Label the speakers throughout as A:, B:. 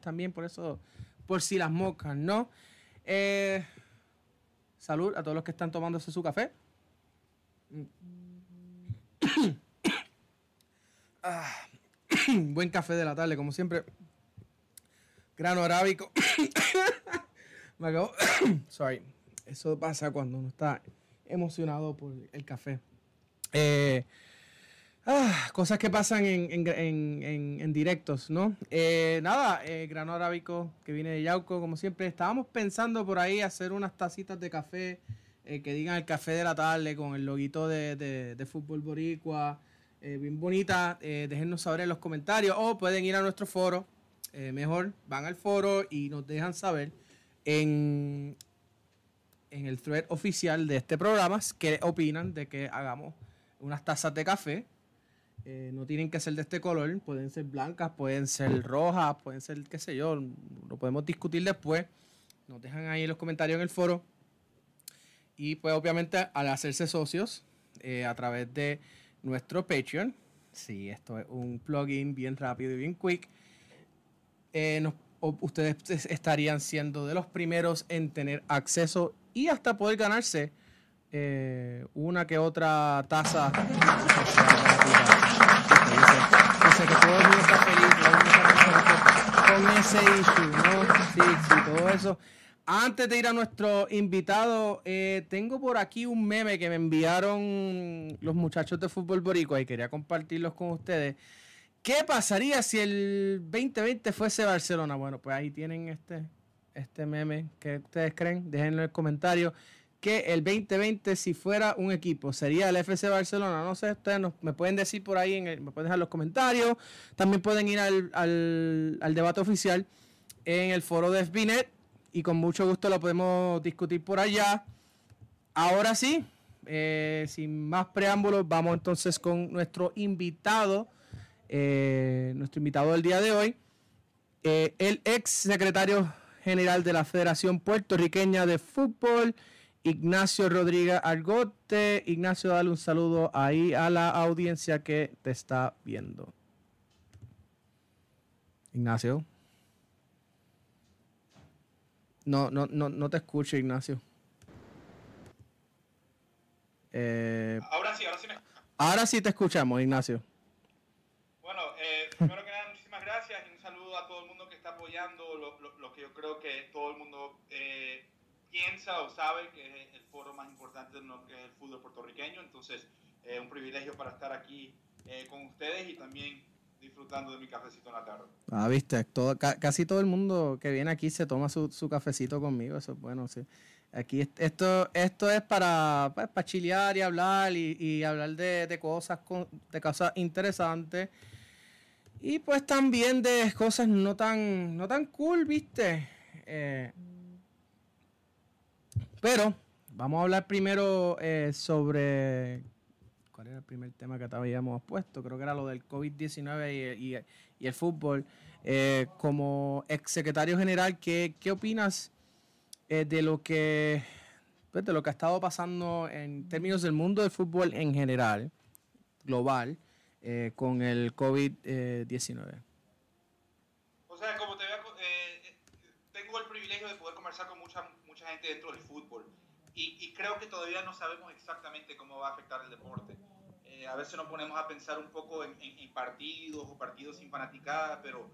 A: también, por eso, por si las moscas, ¿no? Eh, salud a todos los que están tomándose su café. Ah, buen café de la tarde, como siempre. Grano arábico. Me acabo. Sorry. Eso pasa cuando uno está emocionado por el café. Eh, ah, cosas que pasan en, directos, ¿no? Eh, nada, eh, grano arábico que viene de Yauco, como siempre. Estábamos pensando por ahí hacer unas tacitas de café que digan el café de la tarde con el loguito de, de, Fútbol Boricua. bien bonita. déjennos saber en los comentarios o pueden ir a nuestro foro. mejor, van al foro y nos dejan saber en, en el thread oficial de este programa qué opinan de que hagamos unas tazas de café. Eh, no tienen que ser de este color, pueden ser blancas, pueden ser rojas, pueden ser, qué sé yo, lo podemos discutir después. Nos dejan ahí los comentarios en el foro. Y pues obviamente al hacerse socios eh, a través de nuestro Patreon, si esto es un plugin bien rápido y bien quick, eh, ustedes estarían siendo de los primeros en tener acceso y hasta poder ganarse una que otra taza. Con ese issue, ¿no? Sí, sí, todo eso. Antes de ir a nuestro invitado, eh, tengo por aquí un meme que me enviaron los muchachos de Fútbol Boricua y quería compartirlos con ustedes. ¿Qué pasaría si el 2020 fuese Barcelona? Bueno, pues ahí tienen este, este meme. ¿Qué ustedes creen? Déjenlo en el comentario. Que el 2020, si fuera un equipo, sería el FC Barcelona. No sé, ustedes me pueden decir por ahí, en me pueden dejar los comentarios. También pueden ir al, al, debate oficial en el foro de FBNet y con mucho gusto lo podemos discutir por allá. Ahora sí, eh, sin más preámbulos, vamos entonces con nuestro invitado, eh, nuestro invitado del día de hoy, eh, el ex secretario general de la Federación Puertorriqueña de Fútbol, Ignacio Rodríguez Argote. Ignacio, dale un saludo ahí a la audiencia que te está viendo. Ignacio. No, no, no, no te escucho, Ignacio.
B: Eh, ahora sí, ahora sí me...
A: Ahora sí te escuchamos, Ignacio.
B: Bueno, eh, primero que nada, muchísimas gracias y un saludo a todo el mundo que está apoyando lo, que yo creo que todo el mundo eh, piensa o sabe que es el foro más importante que es el fútbol puertorriqueño. Entonces, es un privilegio para estar aquí eh, con ustedes y también disfrutando de mi cafecito en la tarde.
A: Ah, viste, todo, casi todo el mundo que viene aquí se toma su, su cafecito conmigo, eso es bueno, sí. Aquí esto, esto es para, pues, para chilear y hablar y, y hablar de, de, cosas, de cosas interesantes y pues también de cosas no tan, no tan cool, ¿viste? Eh, pero vamos a hablar primero eh, sobre... ¿Cuál era el primer tema que habíamos puesto? Creo que era lo del COVID-19 y, el fútbol. Eh, como ex secretario general, ¿qué, opinas de lo que pues, de lo que ha estado pasando en términos del mundo del fútbol en general, global? eh, con el COVID-19?
B: o sea, como te veo, eh, tengo el privilegio de poder conversar con mucha, mucha gente dentro del fútbol y, y creo que todavía no sabemos exactamente cómo va a afectar el deporte. Eh, a veces nos ponemos a pensar un poco en, en, partidos o partidos sin fanaticada, pero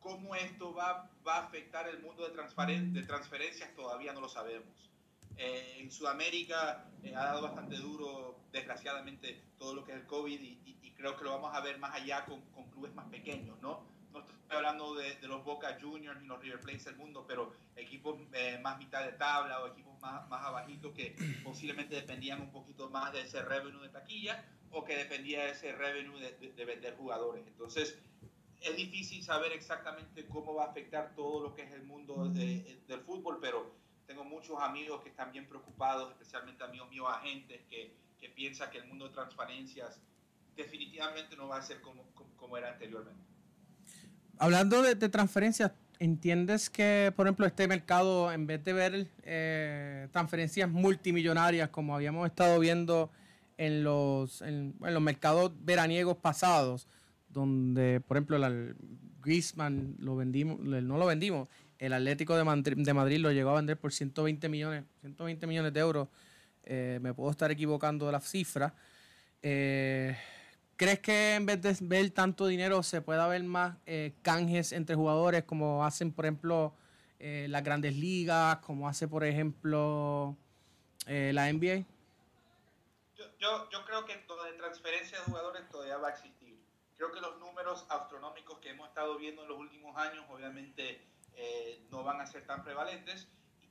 B: cómo esto va, va a afectar el mundo de, de transferencias todavía no lo sabemos. Eh, en Sudamérica ha dado bastante duro, desgraciadamente, todo lo que es el COVID y, creo que lo vamos a ver más allá con, con clubes más pequeños, ¿no? Estoy hablando de, de, los Boca Juniors ni los River Plate del mundo, pero equipos eh, más mitad de tabla o equipos más, más abajitos que posiblemente dependían un poquito más de ese revenue de taquilla o que dependía de ese revenue de, de, vender jugadores. Entonces, es difícil saber exactamente cómo va a afectar todo lo que es el mundo del fútbol, pero tengo muchos amigos que están bien preocupados, especialmente amigos míos agentes, que, que piensan que el mundo de transparencias definitivamente no va a ser como, como, era anteriormente.
A: Hablando de, transferencias, ¿entiendes que, por ejemplo, este mercado, en vez de ver eh, transferencias multimillonarias como habíamos estado viendo en los, en, los mercados veraniegos pasados, donde, por ejemplo, Griezmann lo vendimos, no lo vendimos, el Atlético de Madrid, de Madrid lo llegó a vender por 120 millones, 120 millones de euros. Eh, me puedo estar equivocando de la cifra. Eh, ¿Crees que en vez de ver tanto dinero se pueda ver más eh, canjes entre jugadores como hacen, por ejemplo, las grandes ligas, como hace, por ejemplo, la NBA?
B: Yo, yo, creo que lo de transferencia de jugadores todavía va a existir. Creo que los números astronómicos que hemos estado viendo en los últimos años, obviamente, eh, no van a ser tan prevalentes.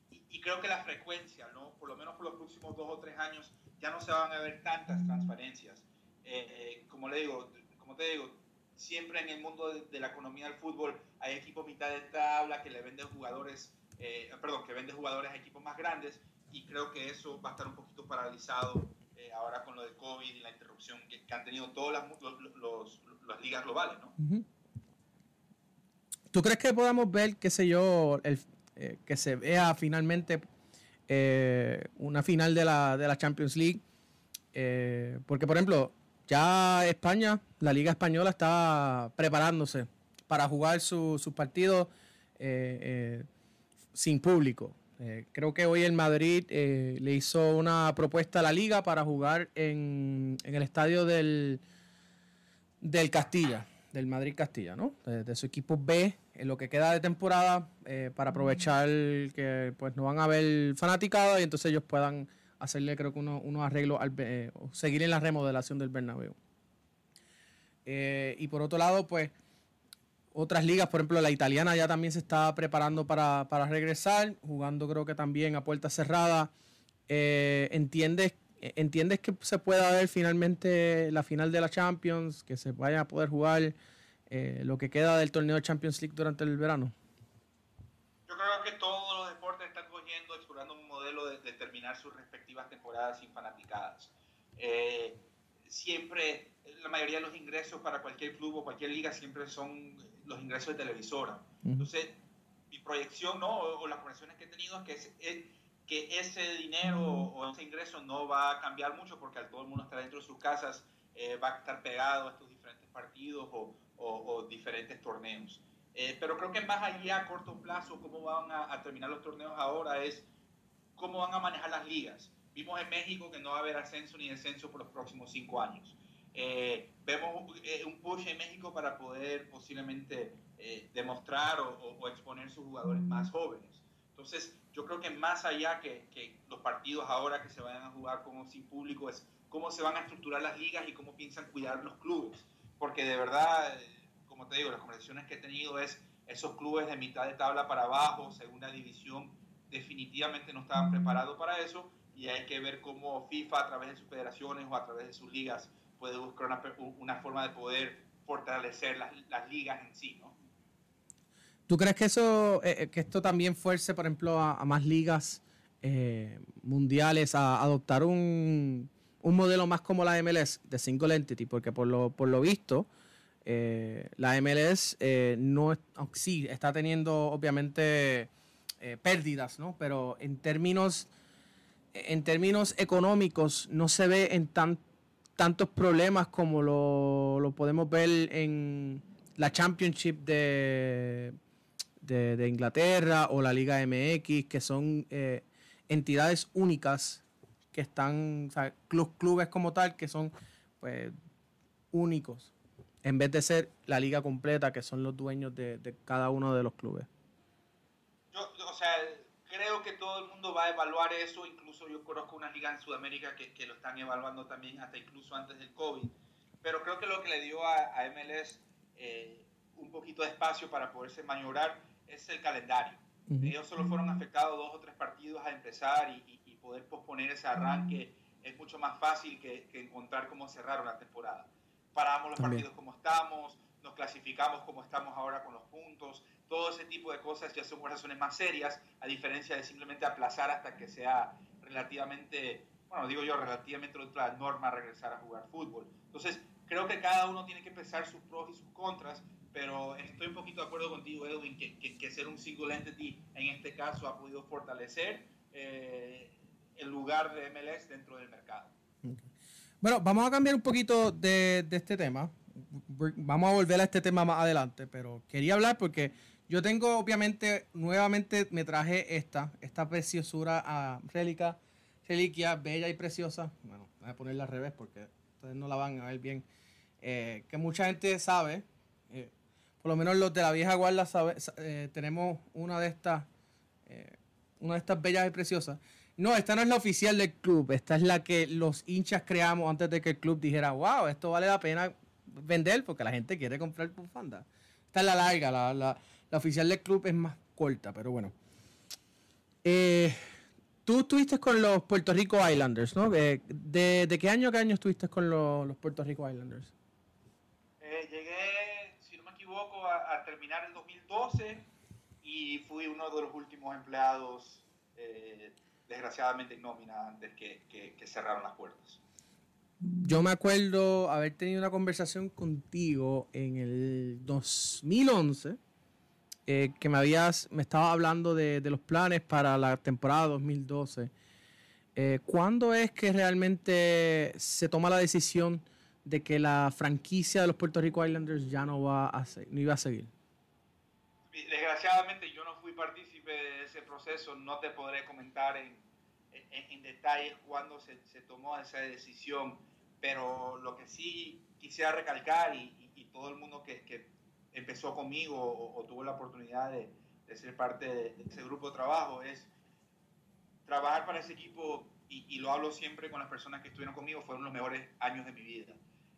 B: Y, creo que la frecuencia, ¿no? por lo menos por los próximos dos o tres años, ya no se van a ver tantas transferencias. Eh, como le digo, como te digo, siempre en el mundo de, la economía del fútbol hay equipos mitad de tabla que le venden jugadores, eh, perdón, que venden jugadores a equipos más grandes y creo que eso va a estar un poquito paralizado ahora con lo del COVID y la interrupción que, han tenido todas las, los, las ligas globales, ¿no?
A: ¿Tú crees que podamos ver, qué sé yo, el, eh, que se vea finalmente eh, una final de la, de la Champions League? Eh, porque, por ejemplo, ya España, la Liga Española está preparándose para jugar sus su partidos sin público. creo que hoy el Madrid le hizo una propuesta a la liga para jugar en, en el estadio del, del Castilla del Madrid Castilla, ¿no? De, su equipo B en lo que queda de temporada eh, para aprovechar que pues no van a haber fanaticada y entonces ellos puedan hacerle creo que unos arreglos al, eh, seguir en la remodelación del Bernabéu. Eh, y por otro lado, pues otras ligas, por ejemplo la italiana ya también se está preparando para, para regresar, jugando creo que también a puerta cerrada. ¿Entiendes ¿Entiendes que se pueda ver finalmente la final de la Champions, que se vaya a poder jugar eh, lo que queda del torneo de Champions League durante el verano?
B: Yo creo que todos los deportes están cogiendo, explorando un modelo de, terminar sus respectivas temporadas sin fanaticadas. Eh, siempre, la mayoría de los ingresos para cualquier club o cualquier liga siempre son los ingresos de televisora. Entonces, mi proyección, ¿no? O, las proyecciones que he tenido es que es que ese dinero o ese ingreso no va a cambiar mucho porque al todo el mundo está dentro de sus casas, eh, va a estar pegado a estos diferentes partidos o, o, diferentes torneos. Eh, pero creo que más allá a corto plazo, cómo van a, terminar los torneos ahora es cómo van a manejar las ligas. Vimos en México que no va a haber ascenso ni descenso por los próximos cinco años. Eh, vemos un push en México para poder posiblemente demostrar o, o exponer sus jugadores más jóvenes. Entonces, yo creo que más allá que, que, los partidos ahora que se vayan a jugar como sin público es cómo se van a estructurar las ligas y cómo piensan cuidar los clubes. Porque de verdad, como te digo, las conversaciones que he tenido es esos clubes de mitad de tabla para abajo, segunda división, definitivamente no estaban preparados para eso y hay que ver cómo FIFA a través de sus federaciones o a través de sus ligas puede buscar una, forma de poder fortalecer las, ligas en sí, ¿no?
A: ¿Tú crees que eso, eh, eh, que esto también fuerce, por ejemplo, a, más ligas eh, mundiales a adoptar un, modelo más como la MLS de single entity? Porque por lo, por lo visto, la MLS no sí está teniendo obviamente pérdidas, ¿no? Pero en términos en términos económicos no se ve en tan, tantos problemas como lo, lo podemos ver en la Championship de de, Inglaterra o la Liga MX, que son eh, entidades únicas que están, o clubes como tal, que son pues únicos, en vez de ser la liga completa, que son los dueños de, cada uno de los clubes.
B: Yo, o sea, creo que todo el mundo va a evaluar eso, incluso yo conozco una liga en Sudamérica que, que lo están evaluando también, hasta incluso antes del COVID, pero creo que lo que le dio a, a MLS eh, un poquito de espacio para poderse maniobrar es el calendario. Ellos solo fueron afectados dos o tres partidos a empezar y, poder posponer ese arranque es mucho más fácil que, encontrar cómo cerrar la temporada. Paramos los partidos como estamos, nos clasificamos como estamos ahora con los puntos, todo ese tipo de cosas ya son razones más serias, a diferencia de simplemente aplazar hasta que sea relativamente, bueno, digo yo, relativamente otra norma regresar a jugar fútbol. Entonces, creo que cada uno tiene que pensar sus pros y sus contras pero estoy un poquito de acuerdo contigo, Edwin, que, que, ser un single entity en este caso ha podido fortalecer eh, el lugar de MLS dentro del mercado.
A: Bueno, vamos a cambiar un poquito de, de este tema. vamos a volver a este tema más adelante, pero quería hablar porque yo tengo, obviamente, nuevamente me traje esta, esta preciosura a rélica, reliquia, bella y preciosa. Bueno, voy a ponerla al revés porque ustedes no la van a ver bien. Eh, que mucha gente sabe, eh, por lo menos los de la vieja guarda sabe, eh, tenemos una de estas, una de estas bellas y preciosas. No, esta no es la oficial del club, esta es la que los hinchas creamos antes de que el club dijera, wow, esto vale la pena vender porque la gente quiere comprar bufanda. Esta es la larga, la, la, oficial del club es más corta, pero bueno. Eh, tú estuviste con los Puerto Rico Islanders, ¿no? Eh, de, qué año a qué año estuviste con los, Puerto Rico Islanders?
B: Eh, llegué, si no me equivoco, a, terminar el 2012 y fui uno de los últimos empleados desgraciadamente en nómina antes que, que, cerraron las puertas.
A: Yo me acuerdo haber tenido una conversación contigo en el 2011, eh, que me habías, me estaba hablando de, los planes para la temporada 2012. Eh, ¿Cuándo es que realmente se toma la decisión de que la franquicia de los Puerto Rico Islanders ya no va a no iba a seguir?
B: Desgraciadamente yo no fui partícipe de ese proceso, no te podré comentar en, en, detalles cuándo se, se, tomó esa decisión, pero lo que sí quisiera recalcar y, y, todo el mundo que, que empezó conmigo o, tuvo la oportunidad de, de, ser parte de, ese grupo de trabajo es trabajar para ese equipo y, y, lo hablo siempre con las personas que estuvieron conmigo, fueron los mejores años de mi vida.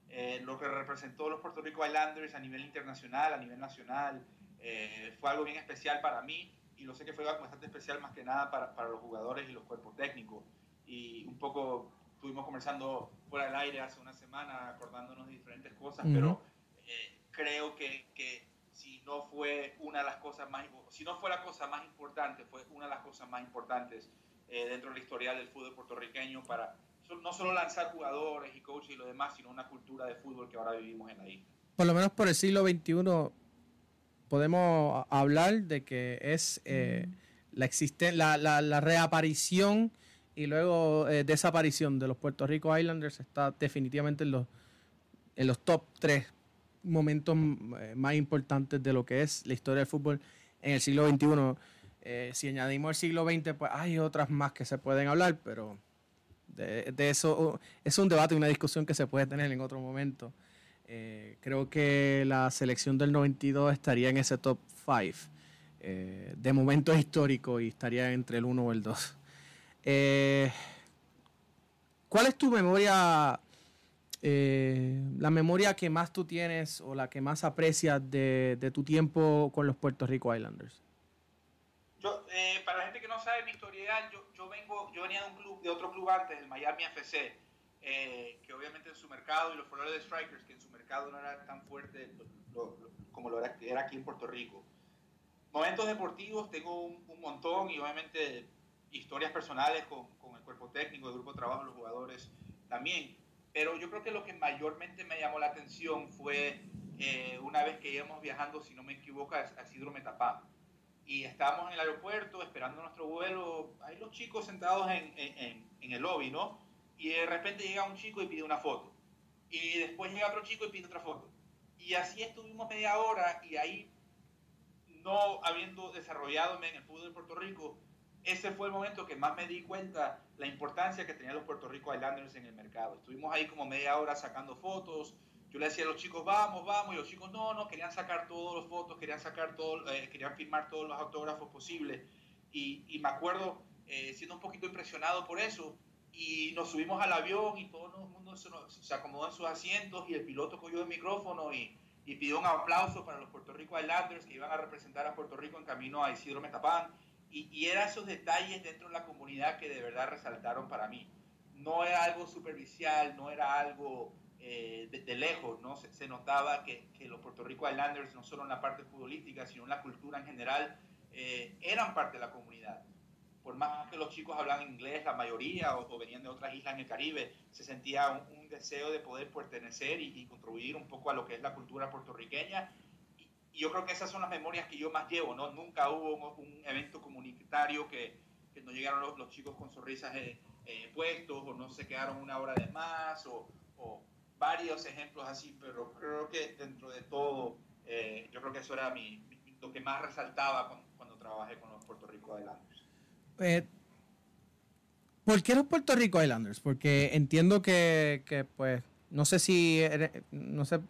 B: Eh, lo que representó los Puerto Rico Islanders a nivel internacional, a nivel nacional, eh, fue algo bien especial para mí y lo sé que fue bastante especial más que nada para, para, los jugadores y los cuerpos técnicos. Y un poco estuvimos conversando fuera del aire hace una semana, acordándonos de diferentes cosas, pero eh, creo que, que, si no fue una de las cosas más, si no fue la cosa más importante, fue una de las cosas más importantes eh, dentro de la historia del fútbol puertorriqueño para no solo lanzar jugadores y coaches y lo demás, sino una cultura de fútbol que ahora vivimos en la isla.
A: Por lo menos por el siglo XXI podemos hablar de que es eh, la, la, la, reaparición y luego eh, desaparición de los Puerto Rico Islanders está definitivamente en los, en los top tres momentos eh, más importantes de lo que es la historia del fútbol en el siglo XXI. si añadimos el siglo XX, pues hay otras más que se pueden hablar, pero de, eso es un debate y una discusión que se puede tener en otro momento. Eh, creo que la selección del 92 estaría en ese top 5 eh, de momentos históricos y estaría entre el 1 o el 2. Eh, ¿Cuál es tu memoria, la memoria que más tú tienes o la que más aprecias de, de tu tiempo con los Puerto Rico Islanders?
B: Yo, para la gente que no sabe mi historia, yo, yo, vengo, yo venía de un club, de otro club antes, el Miami FC eh, que obviamente en su mercado, y los Florida Strikers, que en su mercado no era tan fuerte como lo era, era, aquí en Puerto Rico. Momentos deportivos tengo un, montón y obviamente historias personales con, con, el cuerpo técnico, el grupo de trabajo, los jugadores también. Pero yo creo que lo que mayormente me llamó la atención fue eh, una vez que íbamos viajando, si no me equivoco, a Sidro Metapá. Y estábamos en el aeropuerto esperando nuestro vuelo. Hay los chicos sentados en, en, en el lobby, ¿no? y de repente llega un chico y pide una foto. Y después llega otro chico y pide otra foto. Y así estuvimos media hora y ahí, no habiendo desarrollado en el fútbol de Puerto Rico, ese fue el momento que más me di cuenta la importancia que tenían los Puerto Rico Islanders en el mercado. Estuvimos ahí como media hora sacando fotos. Yo le decía a los chicos, vamos, vamos, y los chicos, no, no, querían sacar todas las fotos, querían sacar todo, eh, querían firmar todos los autógrafos posibles. Y, me acuerdo eh, siendo un poquito impresionado por eso, y nos subimos al avión y todo el mundo se, acomodó en sus asientos y el piloto cogió el micrófono y, y, pidió un aplauso para los Puerto Rico Islanders que iban a representar a Puerto Rico en camino a Isidro Metapán. Y, y eran esos detalles dentro de la comunidad que de verdad resaltaron para mí. No era algo superficial, no era algo eh, de, lejos, ¿no? Se, notaba que, que, los Puerto Rico Islanders, no solo en la parte futbolística, sino en la cultura en general, eh, eran parte de la comunidad por más que los chicos hablaban inglés, la mayoría, o, venían de otras islas en el Caribe, se sentía un, deseo de poder pertenecer y, contribuir un poco a lo que es la cultura puertorriqueña. Yo creo que esas son las memorias que yo más llevo, ¿no? Nunca hubo un, evento comunitario que, que, no llegaron los, chicos con sonrisas eh, eh, puestos, o no se quedaron una hora de más, o, varios ejemplos así, pero creo que dentro de todo, eh, yo creo que eso era mi, lo que más resaltaba cuando, trabajé con los Puerto Rico Islanders.
A: ¿Por qué los Puerto Rico Islanders? Porque entiendo que, que pues, no sé si, no sé,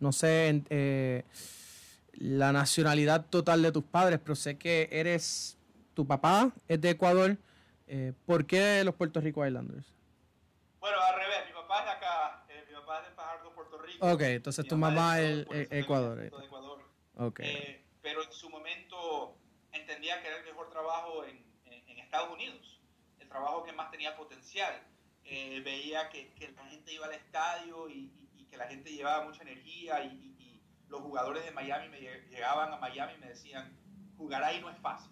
A: no sé la nacionalidad total de tus padres, pero sé que eres, tu papá es de Ecuador. Eh, ¿Por qué los Puerto Rico Islanders?
B: Bueno, al revés, mi papá es de acá, eh, mi papá es de Fajardo, Puerto Rico.
A: Ok, entonces tu mamá es de Ecuador.
B: De Ecuador.
A: Okay.
B: pero en su momento entendía que era el mejor trabajo en, en Estados Unidos trabajo que más tenía potencial. Eh, veía que, que, la gente iba al estadio y, que la gente llevaba mucha energía y, los jugadores de Miami me llegaban a Miami y me decían, jugar ahí no es fácil.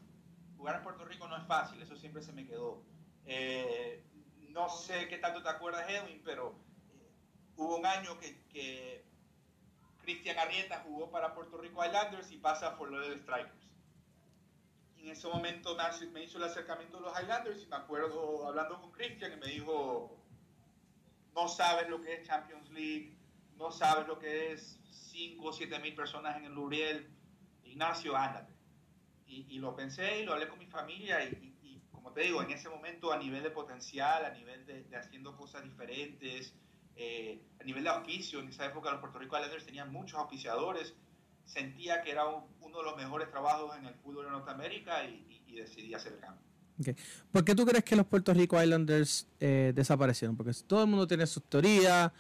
B: Jugar en Puerto Rico no es fácil, eso siempre se me quedó. Eh, no sé qué tanto te acuerdas, Edwin, pero eh, hubo un año que, que Cristian Arrieta jugó para Puerto Rico Islanders y pasa por los Strikers en ese momento me hizo el acercamiento de los Highlanders y me acuerdo hablando con Christian y me dijo, no sabes lo que es Champions League, no sabes lo que es 5 o 7 mil personas en el Luriel, Ignacio, ándate. Y, lo pensé y lo hablé con mi familia y, como te digo, en ese momento a nivel de potencial, a nivel de, haciendo cosas diferentes, eh, a nivel de auspicio, en esa época los Puerto Rico Islanders tenían muchos auspiciadores, sentía que era uno de los mejores trabajos en el fútbol de Norteamérica y, decidí hacer el cambio.
A: ¿Por qué tú crees que los Puerto Rico Islanders eh, desaparecieron? Porque todo el mundo tiene sus teorías.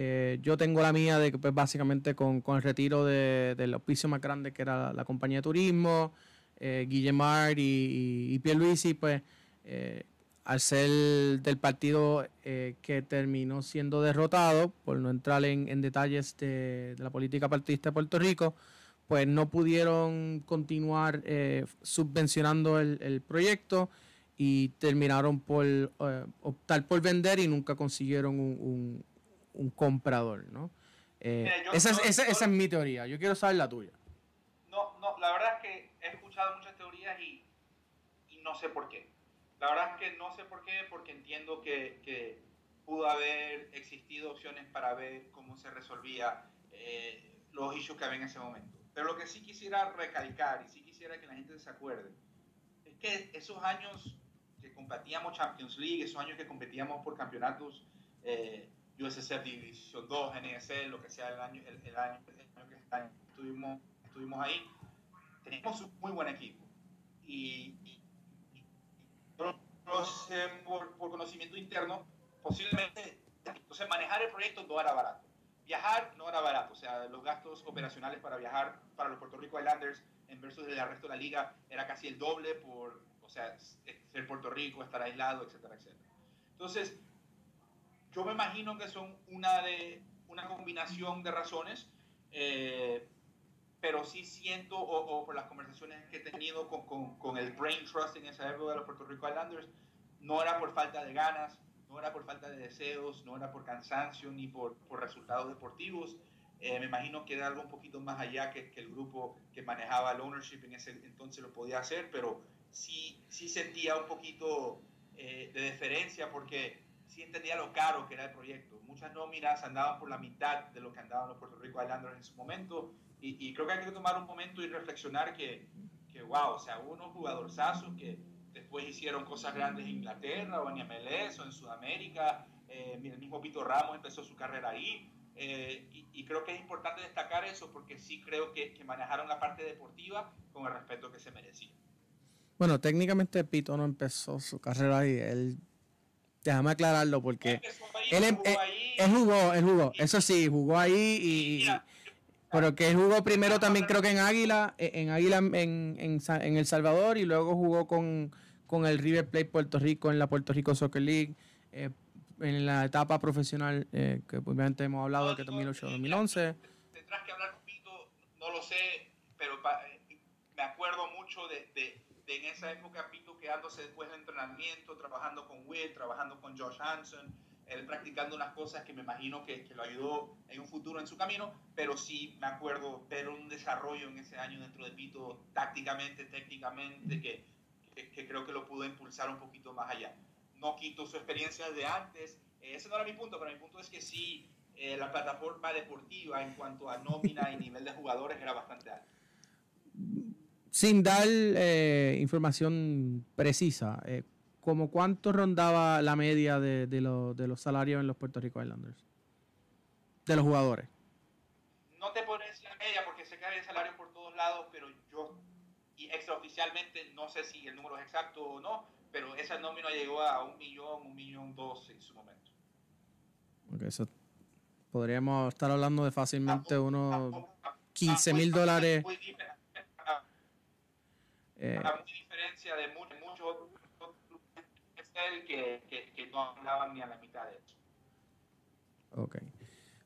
A: Eh, yo tengo la mía de que pues, básicamente con, con el retiro de, del auspicio más grande que era la, compañía de turismo, eh, Guillemard y, y, Pierluisi, pues eh, al ser del partido que terminó siendo derrotado, por no entrar en, detalles de, la política partidista de Puerto Rico, pues no pudieron continuar eh, subvencionando el, proyecto y terminaron por eh, optar por vender y nunca consiguieron un, comprador, ¿no? Eh, esa, es, mi teoría. Yo quiero saber la tuya.
B: No, no, la verdad es que he escuchado muchas teorías y, no sé por qué. La verdad es que no sé por qué, porque entiendo que, que pudo haber existido opciones para ver cómo se resolvía los issues que había en ese momento. Pero lo que sí quisiera recalcar y sí quisiera que la gente se acuerde es que esos años que competíamos Champions League, esos años que competíamos por campeonatos eh, USSF División 2, NSL, lo que sea el año, el, año, que estuvimos, estuvimos ahí, teníamos un muy buen equipo. Y, por, por conocimiento interno, posiblemente, entonces manejar el proyecto no era barato viajar no era barato, o sea, los gastos operacionales para viajar para los Puerto Rico Islanders en versus el resto de la liga era casi el doble por, o sea, ser Puerto Rico, estar aislado, etcétera, etcétera. Entonces, yo me imagino que son una, de, una combinación de razones, eh, pero sí siento, o, por las conversaciones que he tenido con, con, con el Brain Trust en esa época de los Puerto Rico Islanders, no era por falta de ganas, no era por falta de deseos, no era por cansancio ni por, por resultados deportivos. Eh, me imagino que era algo un poquito más allá que, que, el grupo que manejaba el ownership en ese entonces lo podía hacer, pero sí, sí sentía un poquito eh, de deferencia porque sí entendía lo caro que era el proyecto. Muchas nóminas andaban por la mitad de lo que andaban los Puerto Rico Islanders en su momento y, y creo que hay que tomar un momento y reflexionar que, que wow, o sea, unos jugadorzazos que después hicieron cosas grandes en Inglaterra o en MLS o en Sudamérica. Eh, el mismo Pito Ramos empezó su carrera ahí. Eh, y, creo que es importante destacar eso porque sí creo que, manejaron la parte deportiva con el respeto que se merecía.
A: Bueno, técnicamente Pito no empezó su carrera ahí. Él, déjame aclararlo porque él, em, jugó, eh, ahí, él jugó, él jugó, eso sí, jugó ahí y, pero que él jugó primero también creo que en Águila, en Águila en, en, en El Salvador y luego jugó con con el River Plate Puerto Rico en la Puerto Rico Soccer League, eh, en la etapa profesional eh, que obviamente hemos hablado de que 2008-2011.
B: Tendrás que hablar con Pito, no lo sé, pero eh, me acuerdo mucho de, de, en esa época Pito quedándose después del entrenamiento, trabajando con Will, trabajando con Josh Hanson, él practicando unas cosas que me imagino que, que, lo ayudó en un futuro en su camino, pero sí me acuerdo ver un desarrollo en ese año dentro de Pito, tácticamente, técnicamente, que que, creo que lo pudo impulsar un poquito más allá. No quito su experiencia de antes, eh, ese no era mi punto, pero mi punto es que sí, eh, la plataforma deportiva en cuanto a nómina y nivel de jugadores era bastante alta.
A: Sin dar eh, información precisa, eh, ¿como cuánto rondaba la media de, de, de, los salarios en los Puerto Rico Islanders? De los jugadores.
B: No te decir la media porque sé que hay salario por todos lados, pero yo, y extraoficialmente, no sé si el número es exacto o no, pero esa nómina llegó a un millón, un millón dos en su momento.
A: Ok, eso podríamos estar hablando de fácilmente unos 15 mil dólares. Muy,
B: eh, diferencia de muchos que, que, que, no hablaban ni a la mitad de eso.
A: Ok.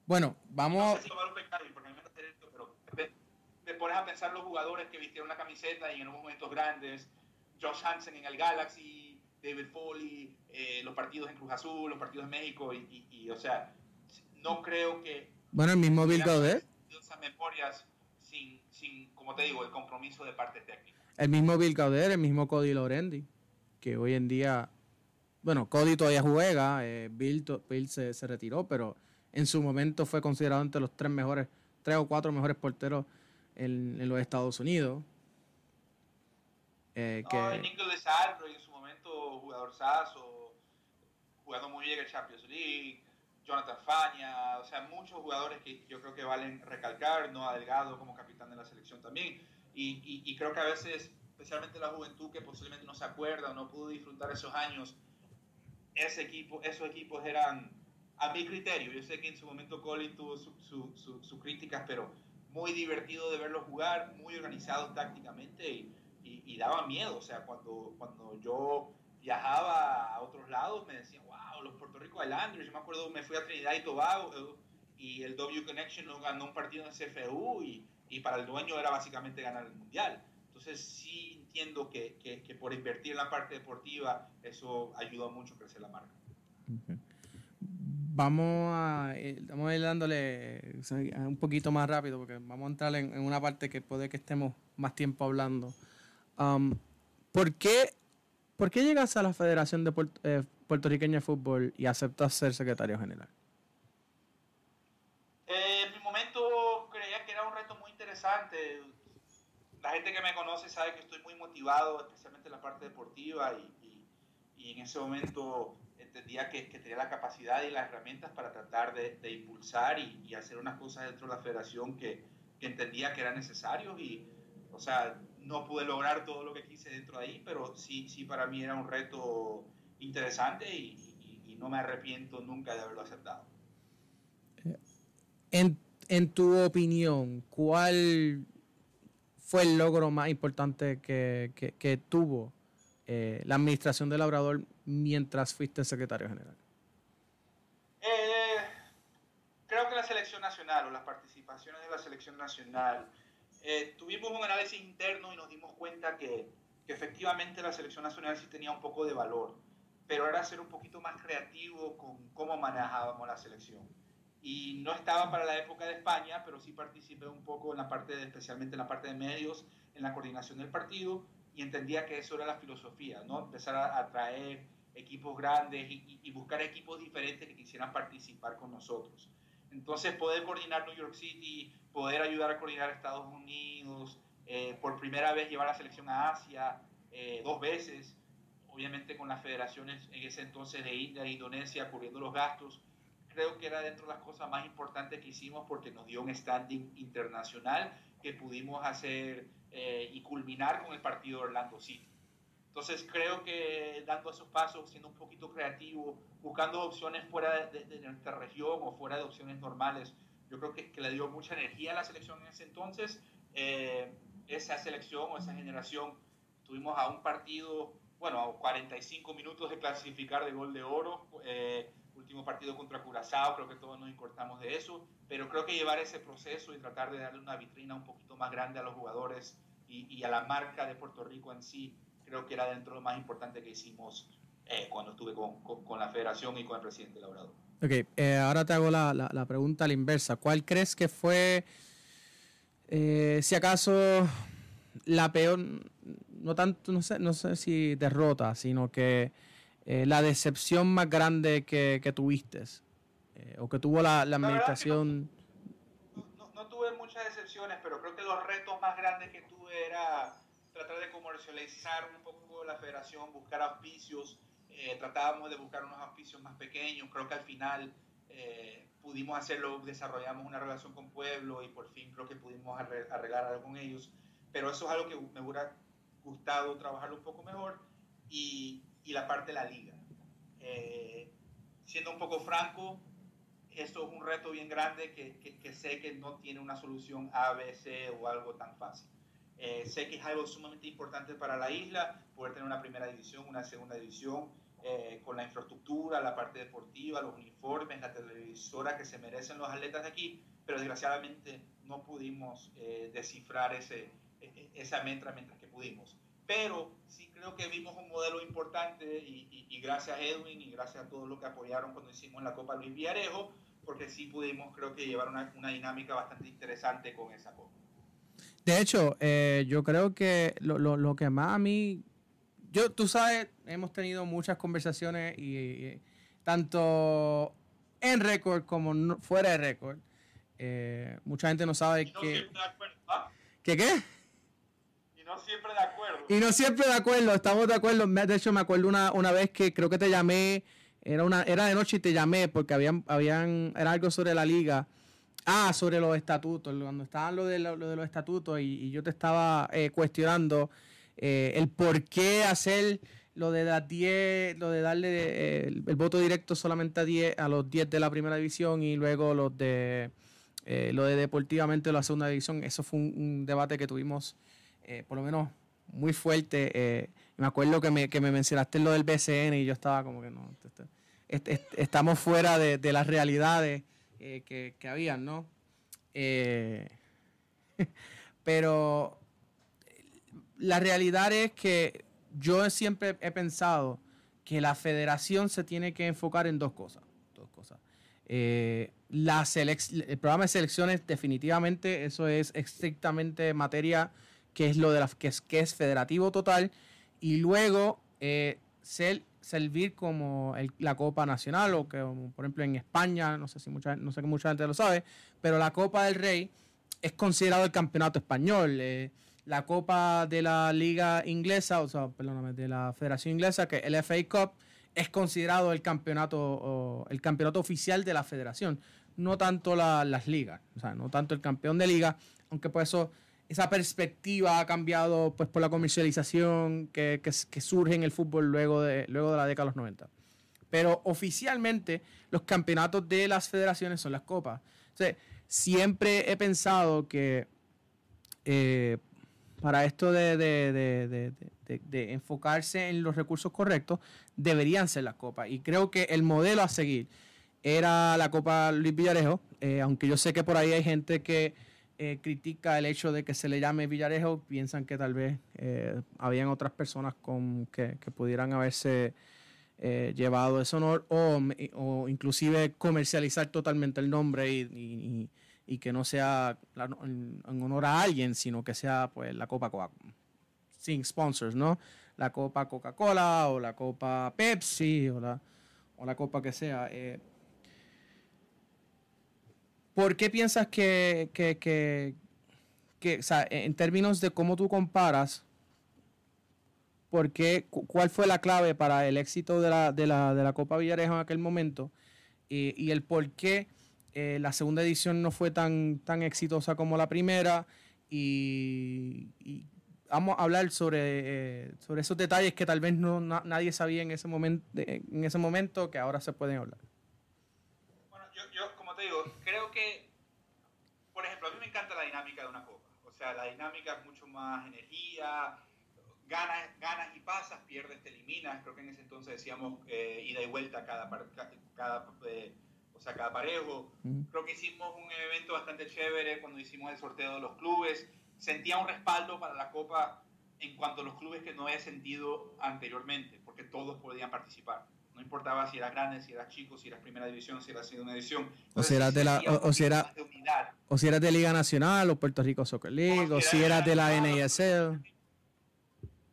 A: Bueno, vamos.
B: No sé si un pecado, porque me pero te pones a pensar los jugadores que vistieron la camiseta y en unos momentos grandes, Josh Hansen en el Galaxy, David Foley, eh, los partidos en Cruz Azul, los partidos en México, y, y, y o sea, no creo que...
A: Bueno, el mismo Bill Gaudet.
B: Esas memorias sin, sin, como te digo, el compromiso de parte técnica.
A: El mismo Bill Gaudet, el mismo Cody Lorendi, que hoy en día, bueno, Cody todavía juega, eh, Bill, Bill se, se, retiró, pero en su momento fue considerado entre los tres mejores, tres o cuatro mejores porteros en, en los Estados Unidos.
B: Eh, no, que... Nico de Sandro, en su momento jugador saso, jugando muy bien el Champions League, Jonathan Faña, o sea, muchos jugadores que yo creo que valen recalcar, no Delgado como capitán de la selección también, y, y, creo que a veces, especialmente la juventud que posiblemente no se acuerda o no pudo disfrutar esos años, ese equipo, esos equipos eran, a mi criterio, yo sé que en su momento Colin tuvo sus su, su, críticas, pero muy divertido de verlos jugar, muy organizados tácticamente y, y, daba miedo, o sea, cuando, cuando yo viajaba a otros lados me decían, wow, los Puerto Rico Islanders, yo me acuerdo, me fui a Trinidad y Tobago y el W Connection nos ganó un partido en CFU y y para el dueño era básicamente ganar el mundial. Entonces sí entiendo que, que, por invertir en la parte deportiva eso ayuda mucho a crecer la marca.
A: Vamos a, eh, vamos a ir dándole un poquito más rápido porque vamos a entrar en, una parte que puede que estemos más tiempo hablando. Um, ¿por, qué, ¿Por qué llegas a la Federación de eh, Puertorriqueña de Fútbol y aceptas ser secretario general?
B: Interesante. La gente que me conoce sabe que estoy muy motivado, especialmente en la parte deportiva, y, y, en ese momento entendía que, que, tenía la capacidad y las herramientas para tratar de, de impulsar y, y, hacer unas cosas dentro de la federación que, que entendía que eran necesarios. Y, o sea, no pude lograr todo lo que quise dentro de ahí, pero sí, sí para mí era un reto interesante y, y no me arrepiento nunca de haberlo aceptado.
A: En en tu opinión, ¿cuál fue el logro más importante que, tuvo eh, la administración del Labrador mientras fuiste secretario general?
B: Eh, creo que la selección nacional o las participaciones de la selección nacional, eh, tuvimos un análisis interno y nos dimos cuenta que, que, efectivamente la selección nacional sí tenía un poco de valor, pero era ser un poquito más creativo con cómo manejábamos la selección y no estaba para la época de España, pero sí participé un poco en la parte, de, especialmente en la parte de medios, en la coordinación del partido y entendía que eso era la filosofía, ¿no? Empezar a atraer equipos grandes y, buscar equipos diferentes que quisieran participar con nosotros. Entonces poder coordinar New York City, poder ayudar a coordinar Estados Unidos, eh, por primera vez llevar la selección a Asia eh, dos veces, obviamente con las federaciones en ese entonces de India e Indonesia cubriendo los gastos, creo que era dentro de las cosas más importantes que hicimos porque nos dio un standing internacional que pudimos hacer eh, y culminar con el partido de Orlando City. Entonces creo que dando esos pasos, siendo un poquito creativo, buscando opciones fuera de, nuestra región o fuera de opciones normales, yo creo que, que, le dio mucha energía a la selección en ese entonces. Eh, esa selección o esa generación, tuvimos a un partido, bueno, a 45 minutos de clasificar de gol de oro. Eh, último partido contra Curazao, creo que todos nos importamos de eso, pero creo que llevar ese proceso y tratar de darle una vitrina un poquito más grande a los jugadores y, y a la marca de Puerto Rico en sí, creo que era dentro de lo más importante que hicimos eh, cuando estuve con, con, la federación y con el presidente Labrador.
A: Ok, eh, ahora te hago la, la, pregunta a la inversa. ¿Cuál crees que fue, eh, si acaso, la peor, no tanto, no sé, no sé si derrota, sino que eh, la decepción más grande que, que tuviste eh, o que tuvo la, administración?
B: No, tuve muchas decepciones, pero creo que los retos más grandes que tuve era tratar de comercializar un poco la federación, buscar auspicios. Eh, tratábamos de buscar unos auspicios más pequeños. Creo que al final eh, pudimos hacerlo, desarrollamos una relación con Pueblo y por fin creo que pudimos arreglar algo con ellos. Pero eso es algo que me hubiera gustado trabajarlo un poco mejor. Y, y la parte de la liga. Eh, siendo un poco franco, esto es un reto bien grande que, que, sé que no tiene una solución A, B, C o algo tan fácil. Eh, sé que es algo sumamente importante para la isla, poder tener una primera división, una segunda división, eh, con la infraestructura, la parte deportiva, los uniformes, la televisora que se merecen los atletas de aquí, pero desgraciadamente no pudimos descifrar ese, e, e, esa metra mientras que pudimos. Pero sí creo que vimos un modelo importante y, gracias a Edwin y gracias a todos los que apoyaron cuando hicimos la Copa Luis Villarejo, porque sí pudimos creo que llevar una, una dinámica bastante interesante con esa Copa.
A: De hecho, eh, yo creo que lo, lo, lo, que más a mí, yo, tú sabes, hemos tenido muchas conversaciones y, tanto en récord como fuera de récord. Eh, mucha gente no sabe que... ¿ah? ¿Qué qué?
B: no siempre de acuerdo.
A: Y no siempre de acuerdo, estamos de acuerdo. De hecho, me acuerdo una, una vez que creo que te llamé, era, una, era de noche y te llamé porque habían, habían, era algo sobre la liga. Ah, sobre los estatutos, cuando estaban lo de, lo, de los estatutos y, yo te estaba eh, cuestionando eh, el por qué hacer lo de las 10, lo de darle eh, el, voto directo solamente a 10, a los 10 de la primera división y luego los de lo de deportivamente la segunda división. Eso fue un debate que tuvimos eh, por lo menos muy fuerte. Eh, me acuerdo que me, que me mencionaste lo del BCN y yo estaba como que no, estamos fuera de, de las realidades eh, que, que habían, ¿no? pero la realidad es que yo siempre he pensado que la federación se tiene que enfocar en dos cosas. Dos cosas. la el programa de selecciones definitivamente eso es estrictamente materia que es lo de la, que es, que es federativo total, y luego eh, ser, servir como la Copa Nacional, o que por ejemplo en España, no sé si mucha, no sé que mucha gente lo sabe, pero la Copa del Rey es considerado el campeonato español. Eh, la Copa de la Liga Inglesa, o sea, perdóname, de la Federación Inglesa, que es el FA Cup, es considerado el campeonato, el campeonato oficial de la federación, no tanto las ligas, o sea, no tanto el campeón de liga, aunque por eso esa perspectiva ha cambiado pues por la comercialización que, surge en el fútbol luego de, luego de la década de los 90. Pero oficialmente los campeonatos de las federaciones son las copas. siempre he pensado que eh, para esto de, enfocarse en los recursos correctos, deberían ser las copas. Y creo que el modelo a seguir era la Copa Luis Villarejo, eh, aunque yo sé que por ahí hay gente que eh, critica el hecho de que se le llame Villarejo, piensan que tal vez eh, habían otras personas con, que, pudieran haberse eh, llevado ese honor o, o, inclusive comercializar totalmente el nombre y, y, que no sea en, honor a alguien, sino que sea pues la Copa Coca sin sponsors, ¿no? La Copa Coca-Cola o la Copa Pepsi o la, o la Copa que sea. ¿Por qué piensas que, o sea, en términos de cómo tú comparas, ¿por ¿cuál fue la clave para el éxito de la, de la, de la Copa Villarejo en aquel momento? Y, el por qué eh, la segunda edición no fue tan, tan exitosa como la primera. Y, vamos a hablar sobre, eh, sobre esos detalles que tal vez no, nadie sabía en ese, momento, en ese momento que ahora se pueden hablar
B: digo, creo que, por ejemplo, a mí me encanta la dinámica de una copa. O sea, la dinámica es mucho más energía, ganas, ganas y pasas, pierdes, te eliminas. Creo que en ese entonces decíamos eh, ida y vuelta cada, cada, eh, o sea, cada parejo. Creo que hicimos un evento bastante chévere cuando hicimos el sorteo de los clubes. Sentía un respaldo para la copa en cuanto a los clubes que no había sentido anteriormente, porque todos podían participar. No importaba si eras grande, si eras chico, si eras primera división, si eras segunda división.
A: o si eras de la, o, si era, o si eras de Liga Nacional o Puerto Rico Soccer League, o si, eras de la NISL.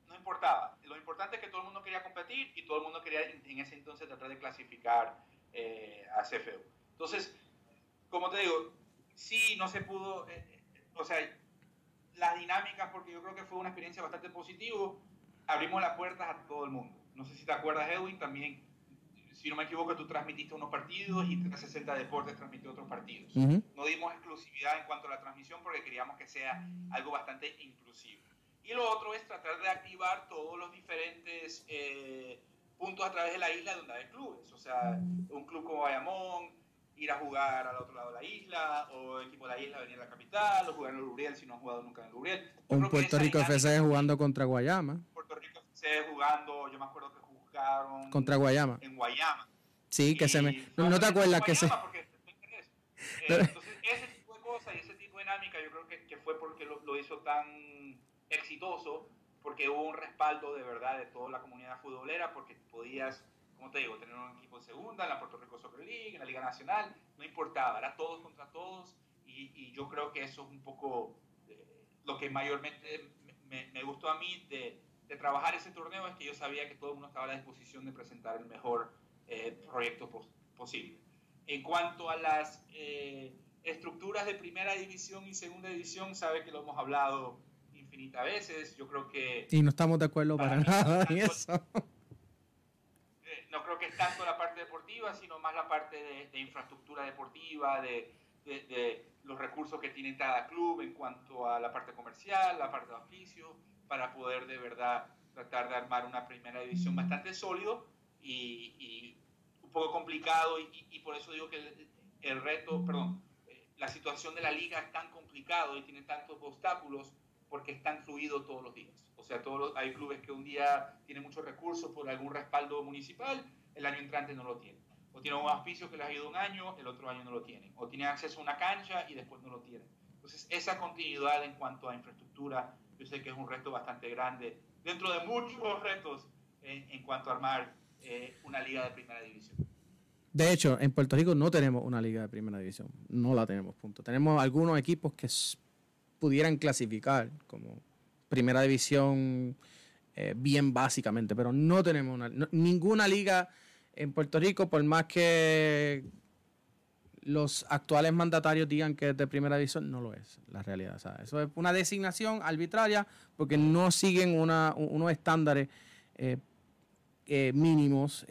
B: No importaba. Lo importante es que todo el mundo quería competir y todo el mundo quería en ese entonces tratar de clasificar eh, a CFU. Entonces, como te digo, sí, no se pudo, eh, eh, o sea, las dinámicas, porque yo creo que fue una experiencia bastante positiva, abrimos las puertas a todo el mundo. No sé si te acuerdas, Edwin, también, si no me equivoco, tú transmitiste unos partidos y 360 Deportes transmitió otros partidos. No dimos exclusividad en cuanto a la transmisión porque queríamos que sea algo bastante inclusivo. Y lo otro es tratar de activar todos los diferentes eh, puntos a través de la isla donde hay clubes. O sea, un club como Bayamón, ir a jugar al otro lado de la isla, o el equipo de la isla venir a la capital, o jugar en el Luriel si no han jugado nunca en el Luriel.
A: Un Puerto Rico FC jugando contra Guayama.
B: Puerto Rico FC jugando, yo me acuerdo que jugaron
A: contra Guayama.
B: En Guayama.
A: Sí, que se me... No, te acuerdas que se...
B: Eh, entonces, ese tipo de cosas y ese tipo de dinámica yo creo que, que fue porque lo, lo hizo tan exitoso, porque hubo un respaldo de verdad de toda la comunidad futbolera, porque podías como te digo, tener un equipo de segunda, en la Puerto Rico Soccer League, en la Liga Nacional, no importaba, era todos contra todos y, y yo creo que eso es un poco eh, lo que mayormente me, me, gustó a mí de, de, trabajar ese torneo, es que yo sabía que todo el mundo estaba a la disposición de presentar el mejor eh, proyecto posible. En cuanto a las eh, estructuras de primera división y segunda división, sabe que lo hemos hablado infinitas veces, yo creo que...
A: Y no estamos de acuerdo para, para nada en eso
B: no creo que es tanto la parte deportiva, sino más la parte de, infraestructura deportiva, de, de, los recursos que tiene cada club en cuanto a la parte comercial, la parte de oficio, para poder de verdad tratar de armar una primera división bastante sólido y, un poco complicado y, por eso digo que el, reto, perdón, eh, la situación de la liga es tan complicado y tiene tantos obstáculos porque es tan fluido todos los días. O sea, todos hay clubes que un día tienen muchos recursos por algún respaldo municipal, el año entrante no lo tienen. O tienen un auspicio que les ha ido un año, el otro año no lo tienen. O tienen acceso a una cancha y después no lo tienen. Entonces, esa continuidad en cuanto a infraestructura, yo sé que es un reto bastante grande, dentro de muchos retos en, cuanto a armar eh, una liga de primera división.
A: De hecho, en Puerto Rico no tenemos una liga de primera división. No la tenemos, punto. Tenemos algunos equipos que pudieran clasificar como primera división eh, bien básicamente, pero no tenemos una, ninguna liga en Puerto Rico, por más que los actuales mandatarios digan que es de primera división, no lo es, la realidad. eso es una designación arbitraria porque no siguen una, unos estándares eh, eh, mínimos.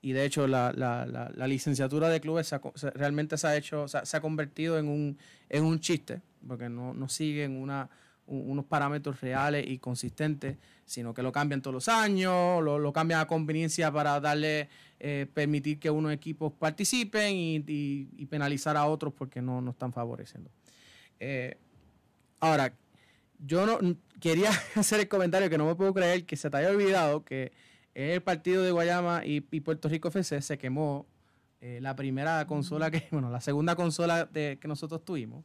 A: y de hecho, la, la, la, licenciatura de clubes realmente se ha hecho, se ha convertido en un, en un chiste porque no, no siguen una, unos parámetros reales y consistentes, sino que lo cambian todos los años, lo, cambian a conveniencia para darle, eh, permitir que unos equipos participen y, penalizar a otros porque no, no están favoreciendo. Eh, ahora, yo no quería hacer el comentario que no me puedo creer que se te haya olvidado que el partido de Guayama y, Puerto Rico FC se quemó eh, la primera consola que, bueno, la segunda consola de, que nosotros tuvimos.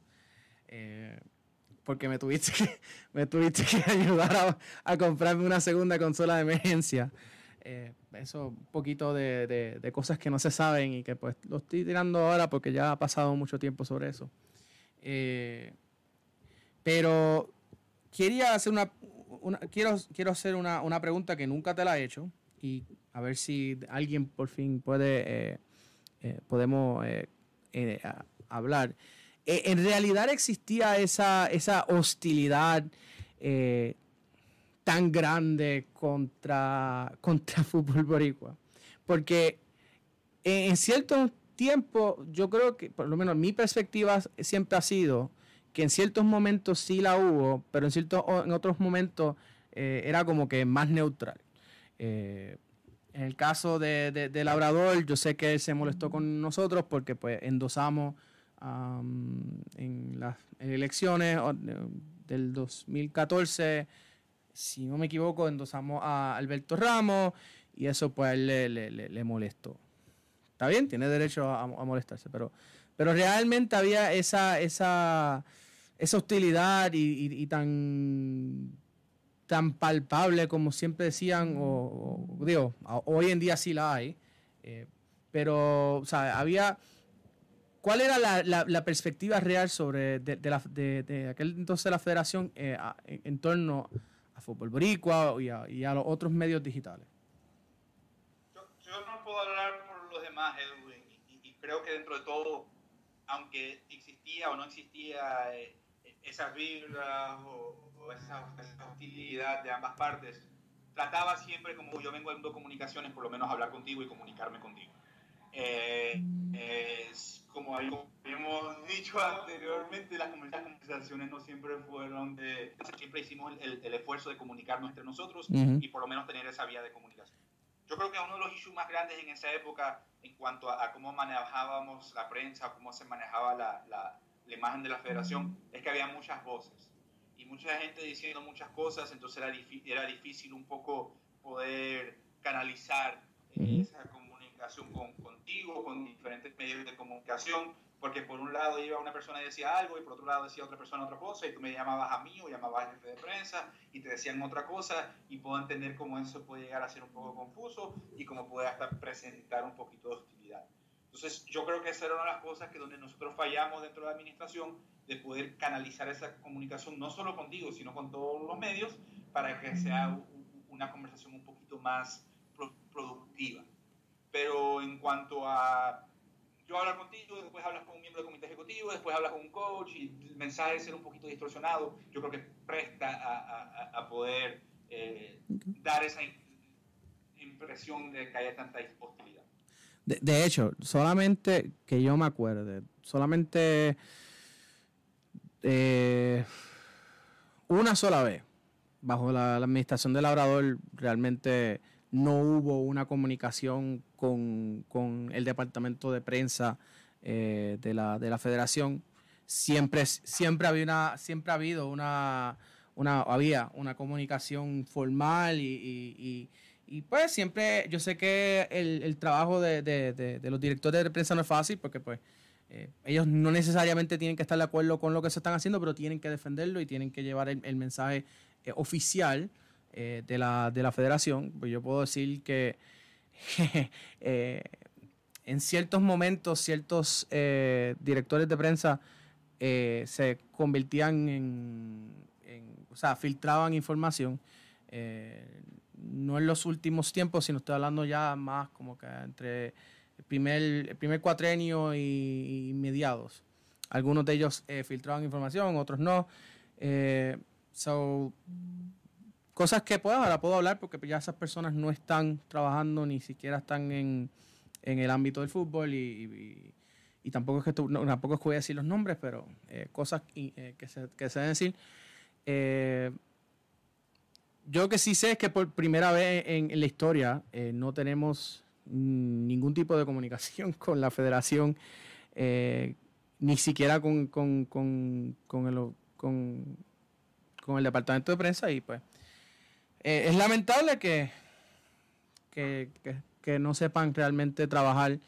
A: Porque me tuviste que, me tuviste que ayudar a, comprarme una segunda consola de emergencia. Eh, eso, un poquito de, de, cosas que no se saben y que pues lo estoy tirando ahora porque ya ha pasado mucho tiempo sobre eso. Eh, pero quería hacer una, quiero, quiero hacer una, una, pregunta que nunca te la he hecho y a ver si alguien por fin puede, podemos hablar. Eh, en realidad existía esa, esa hostilidad eh, tan grande contra, contra fútbol boricua. Porque en, ciertos tiempos, yo creo que, por lo menos mi perspectiva siempre ha sido que en ciertos momentos sí la hubo, pero en, ciertos, en otros momentos eh, era como que más neutral. en el caso de, de, Labrador, yo sé que él se molestó con nosotros porque pues endosamos en las elecciones del 2014, si no me equivoco, endosamos a Alberto Ramos y eso pues le, le, le, molestó. Está bien, tiene derecho a, molestarse, pero, pero realmente había esa, esa, esa hostilidad y, tan, tan palpable como siempre decían, o, digo, hoy en día sí la hay, eh, pero o había ¿Cuál era la, la, perspectiva real sobre de, de, la, de, aquel entonces la federación eh, en, torno a fútbol boricua y a, y a, los otros medios digitales?
B: Yo, yo, no puedo hablar por los demás, Edwin, y, y, creo que dentro de todo, aunque existía o no existía eh, esas vibras o, esa, hostilidad de ambas partes, trataba siempre, como yo vengo haciendo comunicaciones, por lo menos hablar contigo y comunicarme contigo. Eh, como habíamos dicho anteriormente, las conversaciones no siempre fueron de... Siempre hicimos el, esfuerzo de comunicarnos entre nosotros y por lo menos tener esa vía de comunicación. Yo creo que uno de los issues más grandes en esa época en cuanto a, cómo manejábamos la prensa, cómo se manejaba la, la, la, imagen de la federación, es que había muchas voces y mucha gente diciendo muchas cosas, entonces era, era difícil un poco poder canalizar esa comunicación con, contigo, con diferentes medios de comunicación, porque por un lado iba una persona y decía algo y por otro lado decía otra persona otra cosa y tú me llamabas a mí o llamabas al jefe de prensa y te decían otra cosa y puedo entender cómo eso puede llegar a ser un poco confuso y cómo puede hasta presentar un poquito de hostilidad. Entonces yo creo que esa era una de las cosas que donde nosotros fallamos dentro de la administración de poder canalizar esa comunicación no solo contigo sino con todos los medios para que sea una conversación un poquito más productiva. Pero en cuanto a yo hablar contigo, después hablas con un miembro del comité ejecutivo, después hablas con un coach y el mensaje ser un poquito distorsionado, yo creo que presta a, a, poder eh, dar esa impresión de que haya tanta hostilidad.
A: De, de, hecho, solamente que yo me acuerde, solamente eh, una sola vez, bajo la, la administración del labrador, realmente no hubo una comunicación con, el departamento de prensa eh, de, la, de, la, federación. Siempre, siempre, había una, siempre ha habido una, una, había una comunicación formal y, pues siempre, yo sé que el, trabajo de, los directores de prensa no es fácil porque pues eh, ellos no necesariamente tienen que estar de acuerdo con lo que se están haciendo, pero tienen que defenderlo y tienen que llevar el, mensaje eh, oficial de, la, de la federación. Pues yo puedo decir que Eh, en ciertos momentos ciertos eh, directores de prensa eh, se convertían en, o sea, filtraban información. no en los últimos tiempos, sino estoy hablando ya más como que entre el primer, primer cuatrenio y, mediados. Algunos de ellos filtraban información, otros no. so, cosas que puedo, ahora puedo hablar porque ya esas personas no están trabajando, ni siquiera están en, el ámbito del fútbol y, tampoco es que tampoco es que voy a decir los nombres, pero eh, cosas eh, que, se, que se deben decir. Eh, yo que sí sé es que por primera vez en, la historia no tenemos ningún tipo de comunicación con la federación, ni siquiera con, con, con, el, con el departamento de prensa y pues eh, es lamentable que, que, no sepan realmente trabajar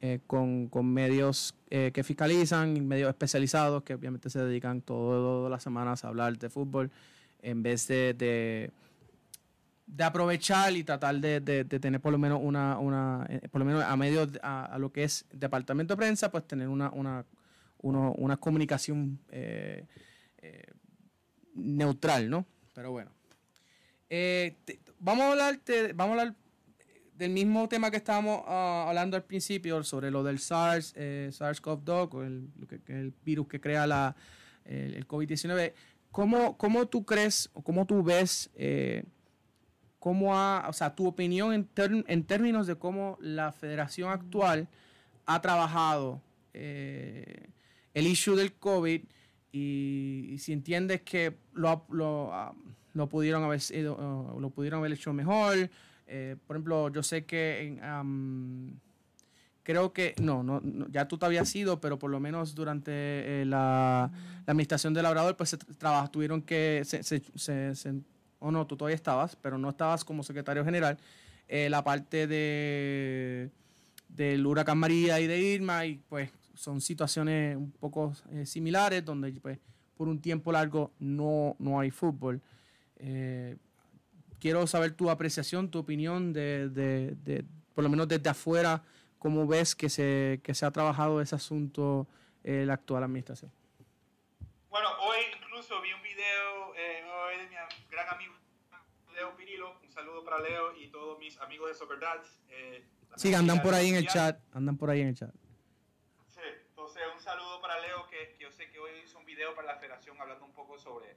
A: eh, con, medios eh, que fiscalizan, medios especializados que obviamente se dedican todas las semanas a hablar de fútbol en vez de, de, aprovechar y tratar de, tener por lo menos una, una por lo menos a medio a, lo que es departamento de prensa, pues tener una, una, una comunicación neutral, ¿no? Pero bueno. Eh, vamos, a hablar vamos a hablar del mismo tema que estábamos ah, hablando al principio, sobre lo del SARS, eh, SARS-CoV-2, el, el virus que crea la, el, COVID-19. ¿Cómo, ¿Cómo, tú crees o cómo tú ves, eh, cómo ha, o sea, tu opinión en, en, términos de cómo la federación actual ha trabajado el issue del COVID y, si entiendes que lo, lo lo pudieron haber sido, lo pudieron haber hecho mejor. Eh, por ejemplo, yo sé que creo que no, no, ya tú te habías sido, pero por lo menos durante eh, la, administración del labrador, pues se tuvieron que, o no, tú todavía estabas, pero no estabas como secretario general, eh, la parte de del huracán María y de Irma, y pues son situaciones un poco similares, donde pues por un tiempo largo no, no hay fútbol. Eh, quiero saber tu apreciación, tu opinión de, de, por lo menos desde afuera, cómo ves que se, que se ha trabajado ese asunto en la actual administración.
B: Bueno, hoy incluso vi un video eh, hoy de mi gran amigo Leo Pirilo. Un saludo para Leo y todos mis amigos de Soccer Dads.
A: Eh, sí, andan por ahí en el chat. Andan por ahí en el chat.
B: que, yo sé que hoy hizo un video para la federación hablando un poco sobre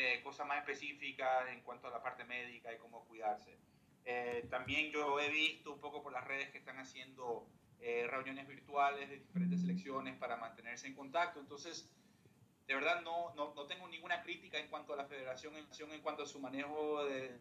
B: eh, cosas más específicas en cuanto a la parte médica y cómo cuidarse. Eh, también yo he visto un poco por las redes que están haciendo eh, reuniones virtuales de diferentes selecciones para mantenerse en contacto. Entonces, de verdad no, no, no, tengo ninguna crítica en cuanto a la federación en cuanto a su manejo de,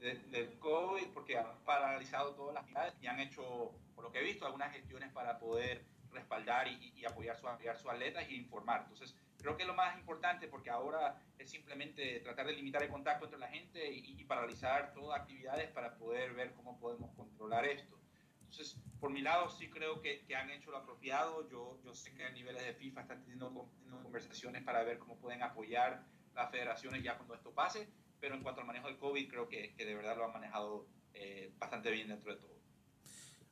B: del COVID, porque han paralizado todas las actividades y han hecho, por lo que he visto, algunas gestiones para poder respaldar y, apoyar, su, apoyar sus atletas e informar. Entonces, creo que es lo más importante porque ahora es simplemente tratar de limitar el contacto entre la gente y, y paralizar todas actividades para poder ver cómo podemos controlar esto. Entonces, por mi lado, sí creo que, han hecho lo apropiado. Yo, yo sé que a niveles de FIFA están teniendo, teniendo conversaciones para ver cómo pueden apoyar las federaciones ya cuando esto pase, pero en cuanto al manejo del COVID, creo que, que de verdad lo han manejado eh, bastante bien dentro de todo.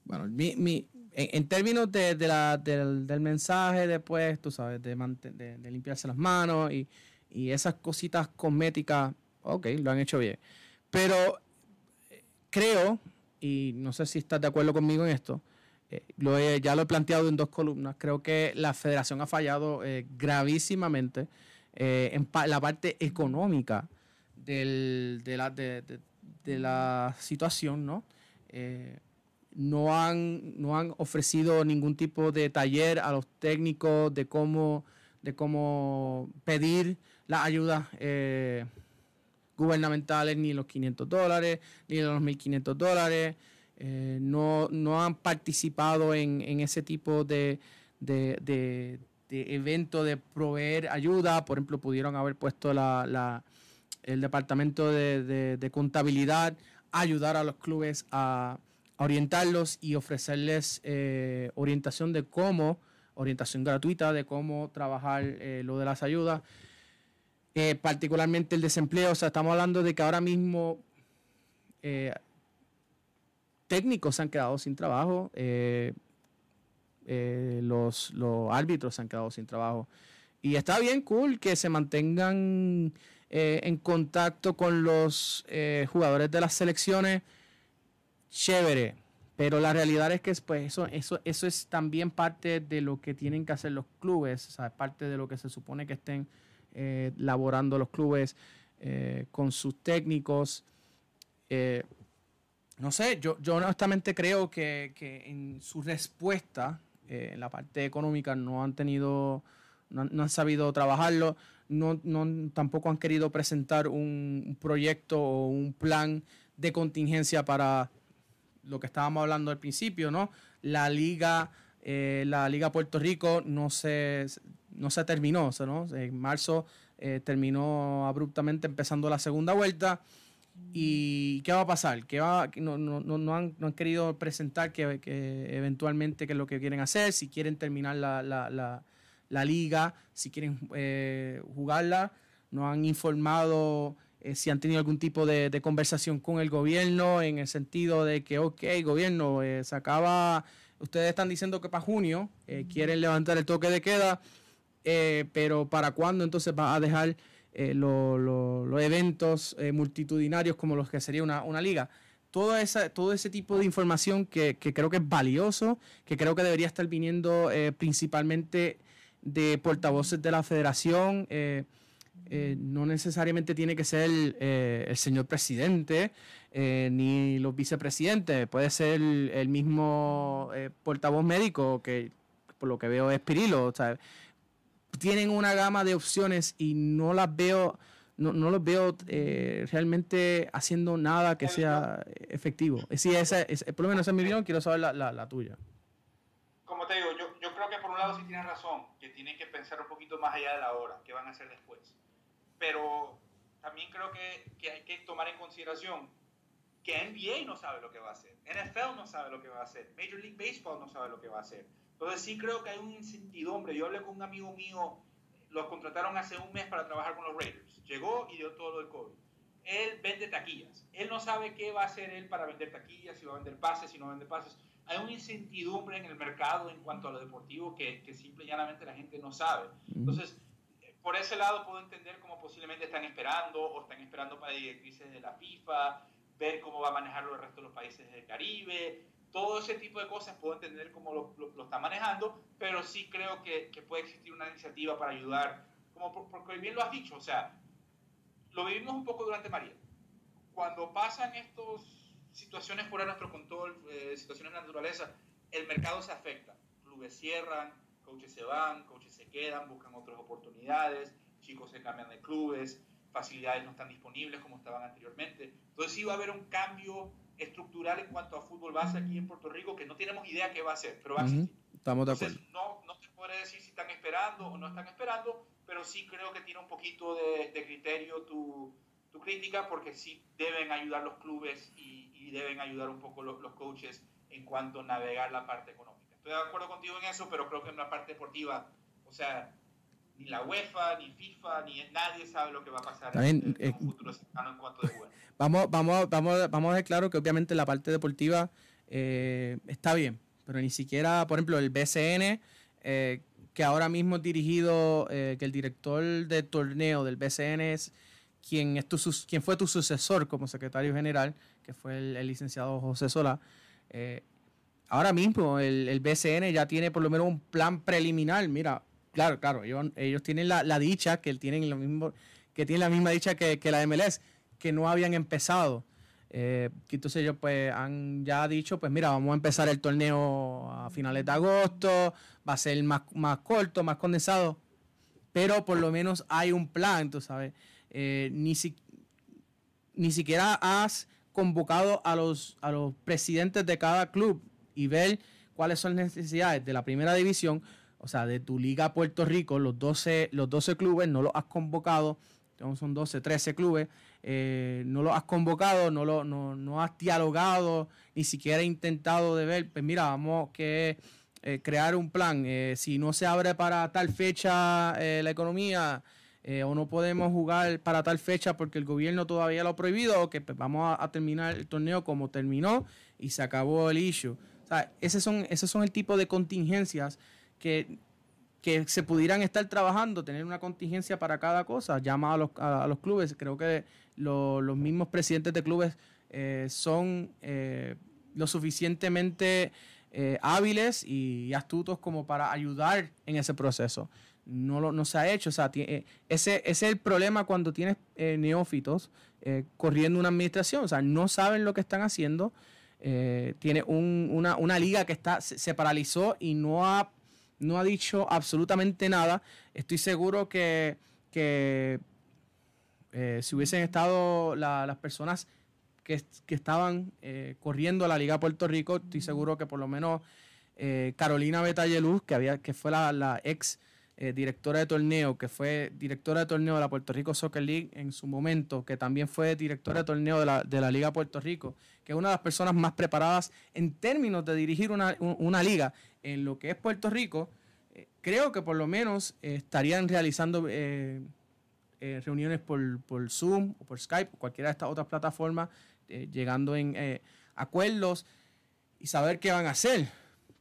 A: Bueno, mi, mi, en, términos de, de la, del, del, mensaje después, tú sabes, de, de, de limpiarse las manos y, y, esas cositas cosméticas, ok, lo han hecho bien. Pero eh, creo, y no sé si estás de acuerdo conmigo en esto, eh, lo ya lo he planteado en dos columnas, creo que la federación ha fallado eh, gravísimamente en pa la parte económica del, de, la, de, de, de, la situación, ¿no? No han, no han ofrecido ningún tipo de taller a los técnicos de cómo, de cómo pedir la ayuda eh, gubernamentales, ni los 500 dólares, ni los 1.500 dólares. Eh, no, no, han participado en, en ese tipo de, de, de, evento de proveer ayuda. Por ejemplo, pudieron haber puesto la, la, el departamento de, contabilidad ayudar a los clubes a, a orientarlos y ofrecerles eh, orientación de cómo, orientación gratuita de cómo trabajar eh, lo de las ayudas. Eh, particularmente el desempleo. O sea, estamos hablando de que ahora mismo eh, técnicos se han quedado sin trabajo, eh, eh, los, los, árbitros se han quedado sin trabajo. Y está bien cool que se mantengan eh, en contacto con los jugadores de las selecciones. Chévere. Pero la realidad es que pues, eso, eso, eso es también parte de lo que tienen que hacer los clubes, o parte de lo que se supone que estén eh, laborando los clubes eh, con sus técnicos. Eh, no sé, yo, yo honestamente creo que, que en su respuesta en la parte económica no han tenido, no, no han sabido trabajarlo, no, no, tampoco han querido presentar un proyecto o un plan de contingencia para lo que estábamos hablando al principio, ¿no? La liga, eh, la liga Puerto Rico no se, no se terminó, ¿no? En marzo eh, terminó abruptamente empezando la segunda vuelta. ¿Y qué va a pasar? ¿Qué va, no, no, no, han, no han querido presentar que, que, eventualmente qué es lo que quieren hacer, si quieren terminar la, la, la, la liga, si quieren eh, jugarla. No han informado eh, si han tenido algún tipo de, de, conversación con el gobierno en el sentido de que, ok, gobierno, eh, se acaba, ustedes están diciendo que para junio eh, quieren levantar el toque de queda, pero ¿para cuándo entonces va a dejar los lo, lo eventos multitudinarios como los que sería una, una liga? Todo, esa, todo ese tipo de información que, que, creo que es valioso, que creo que debería estar viniendo principalmente de portavoces de la federación. Eh, no necesariamente tiene que ser el señor presidente ni los vicepresidentes, puede ser el, mismo portavoz médico que por lo que veo es Pirilo. O tienen una gama de opciones y no las veo, no, no los veo eh, realmente haciendo nada que sea efectivo. Sí, esa, esa, por lo menos esa es mi opinión, quiero saber la, la, la, tuya.
B: Como te digo, yo, yo creo que por un lado sí tienes razón, que tienen que pensar un poquito más allá de la hora, qué van a hacer después. Pero también creo que, que hay que tomar en consideración que NBA no sabe lo que va a hacer, NFL no sabe lo que va a hacer, Major League Baseball no sabe lo que va a hacer. Entonces sí creo que hay un incertidumbre. Yo hablé con un amigo mío, lo contrataron hace un mes para trabajar con los Raiders. Llegó y dio todo lo del COVID. Él vende taquillas. Él no sabe qué va a hacer él para vender taquillas, si va a vender pases, si no vende pases. Hay una incertidumbre en el mercado en cuanto a lo deportivo que, que simple y llanamente la gente no sabe. Entonces, por ese lado puedo entender cómo posiblemente están esperando o están esperando para directrices de la FIFA, ver cómo va a manejarlo el resto de los países del Caribe, todo ese tipo de cosas puedo entender cómo lo, lo, está manejando, pero sí creo que, puede existir una iniciativa para ayudar, como porque bien lo has dicho, o sea, lo vivimos un poco durante María. Cuando pasan estas situaciones fuera de nuestro control, eh, situaciones de naturaleza, el mercado se afecta. Clubes cierran, coaches se van, coaches se quedan, buscan otras oportunidades, chicos se cambian de clubes, facilidades no están disponibles como estaban anteriormente. Entonces sí va a haber un cambio estructural en cuanto a fútbol base aquí en Puerto Rico que no tenemos idea qué va a ser, pero va a existir.
A: Estamos de acuerdo.
B: no, no te podré decir si están esperando o no están esperando, pero sí creo que tiene un poquito de, criterio tu, tu, crítica porque sí deben ayudar los clubes y, deben ayudar un poco los, los coaches en cuanto a navegar la parte económica. Estoy de acuerdo contigo en eso, pero creo que en la parte deportiva, o sea, ni la UEFA, ni FIFA, ni nadie sabe lo que va a pasar en, el eh, futuro cercano en cuanto juego.
A: Vamos, vamos, vamos, vamos a dejar claro que obviamente la parte deportiva eh, está bien, pero ni siquiera, por ejemplo, el BCN, eh, que ahora mismo es dirigido, que el director de torneo del BCN es quien, es tu, quien fue tu sucesor como secretario general, que fue el, licenciado José Solá. Ahora mismo el, el BCN ya tiene por lo menos un plan preliminar. Mira, Claro, claro, ellos, tienen la, dicha, que tienen lo mismo, que tienen la misma dicha que, la MLS, que no habían empezado. Eh, entonces ellos pues han ya dicho, pues mira, vamos a empezar el torneo a finales de agosto, va a ser más, más corto, más condensado, pero por lo menos hay un plan, tú sabes. Eh, ni, ni siquiera has convocado a los, a los presidentes de cada club y ver cuáles son las necesidades de la primera división o sea, de tu liga Puerto Rico, los 12, los 12 clubes no los has convocado, son 12, 13 clubes, eh, no los has convocado, no, lo, no, has dialogado, ni siquiera intentado de ver, pues mira, vamos que eh, crear un plan, eh, si no se abre para tal fecha la economía, o no podemos jugar para tal fecha porque el gobierno todavía lo ha prohibido, que pues, vamos a, terminar el torneo como terminó y se acabó el issue. Sea, ese son, esos son el tipo de contingencias que, que se pudieran estar trabajando, tener una contingencia para cada cosa, llama a los, a, los clubes. Creo que los mismos presidentes de clubes eh, son eh, lo suficientemente eh, hábiles y astutos como para ayudar en ese proceso. No, lo, no se ha hecho. O sea, ese, ese, es el problema cuando tienes neófitos corriendo una administración. O sea, no saben lo que están haciendo. Tiene una, una, liga que está, se paralizó y no ha no ha dicho absolutamente nada. Estoy seguro que, eh, si hubiesen estado las personas que, estaban eh, corriendo a la Liga Puerto Rico, estoy seguro que por lo menos eh, Carolina Betayeluz, que, había, que fue la, ex directora de torneo, que fue directora de torneo de la Puerto Rico Soccer League en su momento, que también fue directora de torneo de la, de la Liga Puerto Rico, que es una de las personas más preparadas en términos de dirigir una, una liga en lo que es Puerto Rico, eh, creo que por lo menos eh, estarían realizando eh, reuniones por, Zoom o por Skype o cualquiera de estas otras plataformas, llegando en acuerdos y saber qué van a hacer.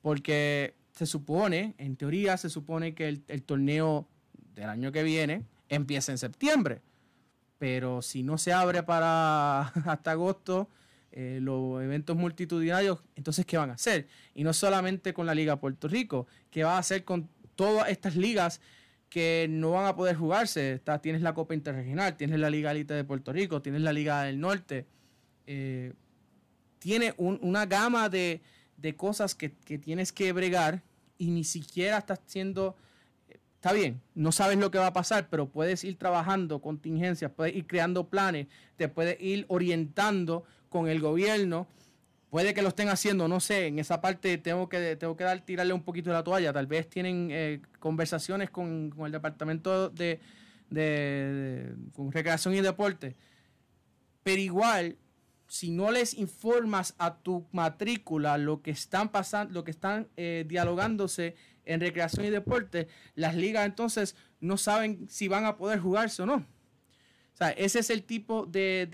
A: Porque se supone, en teoría, se supone que el, el torneo del año que viene empieza en septiembre. Pero si no se abre para hasta agosto, eh, los eventos multitudinarios, entonces, ¿qué van a hacer? Y no solamente con la Liga Puerto Rico, ¿qué va a hacer con todas estas ligas que no van a poder jugarse? Tienes la Copa Interregional, tienes la Liga Elite de Puerto Rico, tienes la Liga del Norte. Eh, tiene una gama de, cosas que, tienes que bregar y ni siquiera estás siendo está bien, no sabes lo que va a pasar, pero puedes ir trabajando contingencias, puedes ir creando planes, te puedes ir orientando con el gobierno. Puede que lo estén haciendo, no sé, en esa parte tengo que, tengo que dar, tirarle un poquito de la toalla. Tal vez tienen eh, conversaciones con, el Departamento de, Recreación y Deporte. Pero igual, si no les informas a tu matrícula lo que están pasando, lo que están eh, dialogándose en recreación y deporte, las ligas entonces no saben si van a poder jugarse o no. O sea, ese es el tipo de,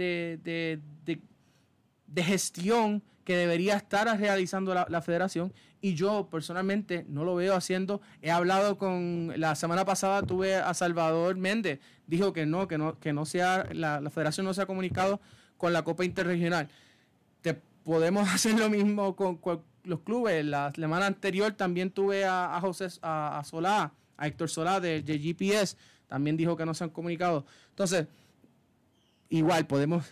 A: de gestión que debería estar realizando la, federación y yo personalmente no lo veo haciendo. He hablado con, la semana pasada tuve a Salvador Méndez, dijo que no, que no, que no sea, la, federación no se ha comunicado con la Copa Interregional. Te, podemos hacer lo mismo con, los clubes. La semana anterior también tuve a, José a, Solá, a Héctor Solá de, GPS, también dijo que no se han comunicado. Entonces, igual podemos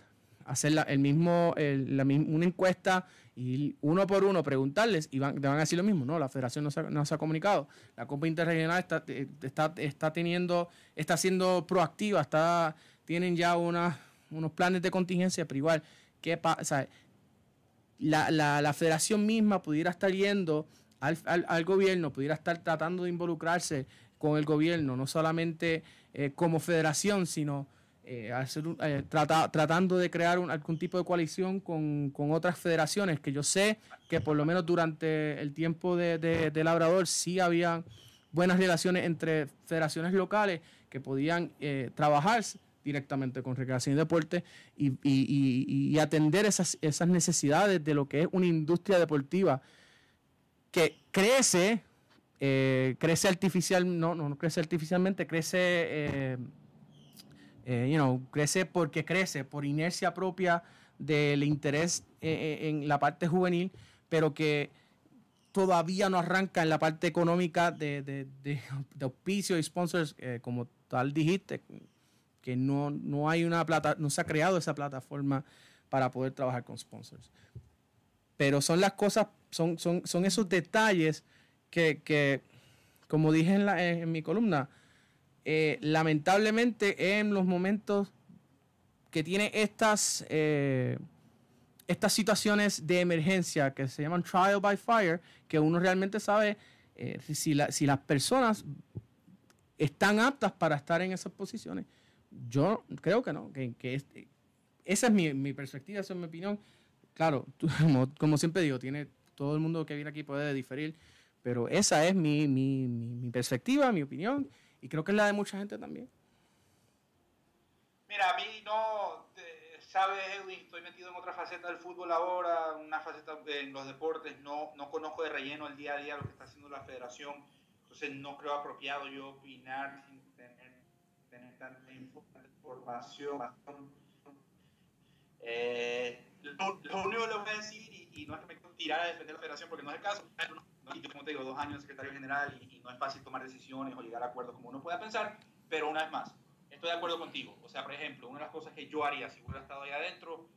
A: hacer el mismo, la, una encuesta y uno por uno preguntarles y van, te van a decir lo mismo, no, la federación no se, no se ha comunicado, la Copa Interregional está, eh, está, está teniendo, está siendo proactiva, está, tienen ya una, unos planes de contingencia, pero igual, ¿qué? La, la, federación misma pudiera estar yendo al, al, gobierno, pudiera estar tratando de involucrarse con el gobierno, no solamente eh, como federación, sino eh, hacer eh, tratando de crear algún tipo de coalición con, otras federaciones, que yo sé que por lo menos durante el tiempo de, de, Labrador sí había buenas relaciones entre federaciones locales que podían eh, trabajar directamente con recreación y deporte y, atender esas, necesidades de lo que es una industria deportiva que crece, crece artificial, no, no, crece artificialmente, crece eh, you know, crece porque crece, por inercia propia del interés eh, eh, en la parte juvenil, pero que todavía no arranca en la parte económica de, de, de, auspicio y sponsors, como tal dijiste, que no, no hay una plata, no se ha creado esa plataforma para poder trabajar con sponsors. Pero son las cosas, son, son, son esos detalles que, que como dije en, la, en mi columna, eh, lamentablemente en los momentos que tiene estas, eh, estas situaciones de emergencia que se llaman trial by fire, que uno realmente sabe eh, si, si las personas están aptas para estar en esas posiciones. Yo creo que no, que, esa es mi, perspectiva, esa es mi opinión. Claro, como, siempre digo, tiene todo el mundo que viene aquí puede diferir, pero esa es mi, mi perspectiva, mi opinión y creo que es la de mucha gente también.
B: Mira, a mí no, sabes, Edwin, estoy metido en otra faceta del fútbol ahora, una faceta en los deportes, no, no conozco de relleno el día a día lo que está haciendo la federación, entonces no creo apropiado yo opinar sin tener, tanta información. Eh, lo, único que le voy a decir, y, no es que me tirar a defender la federación porque no es el caso, yo como te digo, dos años de secretario general y, no es fácil tomar decisiones o llegar a acuerdos como uno pueda pensar, pero una vez más, estoy de acuerdo contigo. O sea, por ejemplo, una de las cosas que yo haría si hubiera estado ahí adentro,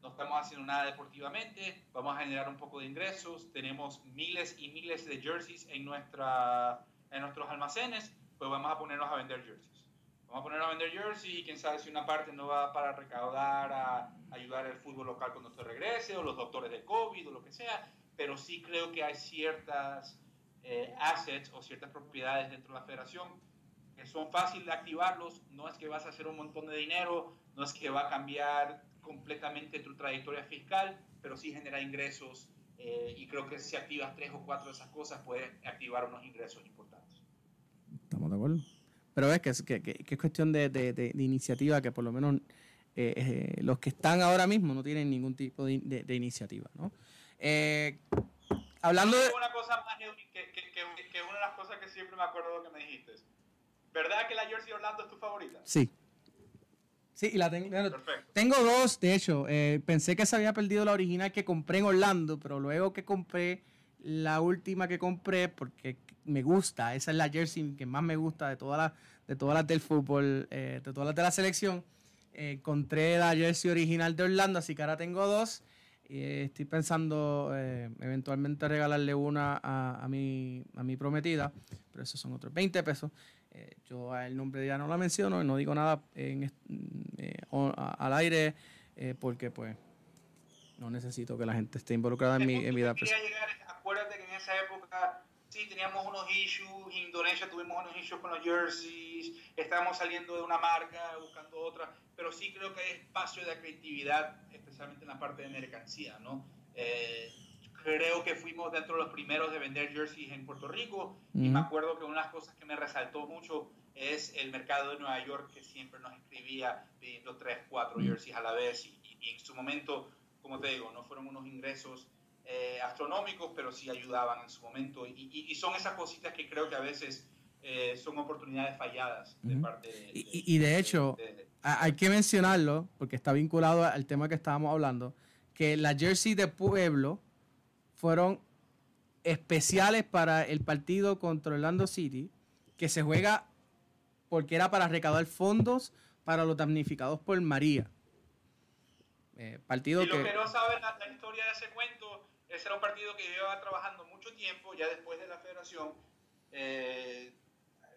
B: no estamos haciendo nada deportivamente, vamos a generar un poco de ingresos, tenemos miles y miles de jerseys en, en nuestros almacenes, pues vamos a ponernos a vender jerseys. Vamos a ponernos a vender jerseys y quién sabe si una parte no va para recaudar, a ayudar al fútbol local cuando se regrese, o los doctores de COVID, o lo que sea pero sí creo que hay ciertas eh, assets o ciertas propiedades dentro de la federación que son fáciles de activarlos, no es que vas a hacer un montón de dinero, no es que va a cambiar completamente tu trayectoria fiscal, pero sí genera ingresos eh, y creo que si activas tres o cuatro de esas cosas puedes activar unos ingresos importantes.
A: Estamos de acuerdo. Pero ves que, que, es cuestión de, de, de, iniciativa que por lo menos eh, los que están ahora mismo no tienen ningún tipo de, iniciativa, ¿no? Eh, hablando de...
B: Una cosa más, que, una de las cosas que siempre me acuerdo de lo que me dijiste. ¿Verdad que la Jersey Orlando es tu favorita?
A: Sí. Sí, y la tengo. Tengo dos, de hecho. Eh, pensé que se había perdido la original que compré en Orlando, pero luego que compré la última que compré, porque me gusta, esa es la jersey que más me gusta de todas las, de todas las del fútbol, eh, de todas las de la selección. encontré la jersey original de Orlando, así que ahora tengo dos. Y estoy pensando eh, eventualmente regalarle una a, a, mi, a mi prometida, pero esos son otros 20 pesos. Eh, yo el nombre ya no la menciono, no digo nada en, eh, al aire porque pues no necesito que la gente esté involucrada en mi, en mi vida
B: personal. Acuérdate que en esa época sí teníamos unos issues, Indonesia tuvimos unos issues con los jerseys, estábamos saliendo de una marca, buscando otra, pero sí creo que hay espacio de creatividad, especialmente en la parte de mercancía, ¿no? Eh, creo que fuimos dentro de los primeros de vender jerseys en Puerto Rico y me acuerdo que una de las cosas que me resaltó mucho es el mercado de Nueva York que siempre nos escribía pidiendo tres, cuatro jerseys a la vez y, y en su momento, como te digo, no fueron unos ingresos eh, astronómicos, pero sí ayudaban en su momento. Y, son esas cositas que creo que a veces eh, son oportunidades falladas de parte de,
A: y, de hecho, hay que mencionarlo, porque está vinculado al tema que estábamos hablando, que la jersey de pueblo fueron especiales para el partido contra Orlando City, que se juega porque era para recaudar fondos para los damnificados por María.
B: Eh, partido y los que, no saben la, historia de ese cuento, ese era un partido que llevaba trabajando mucho tiempo, ya después de la federación, eh,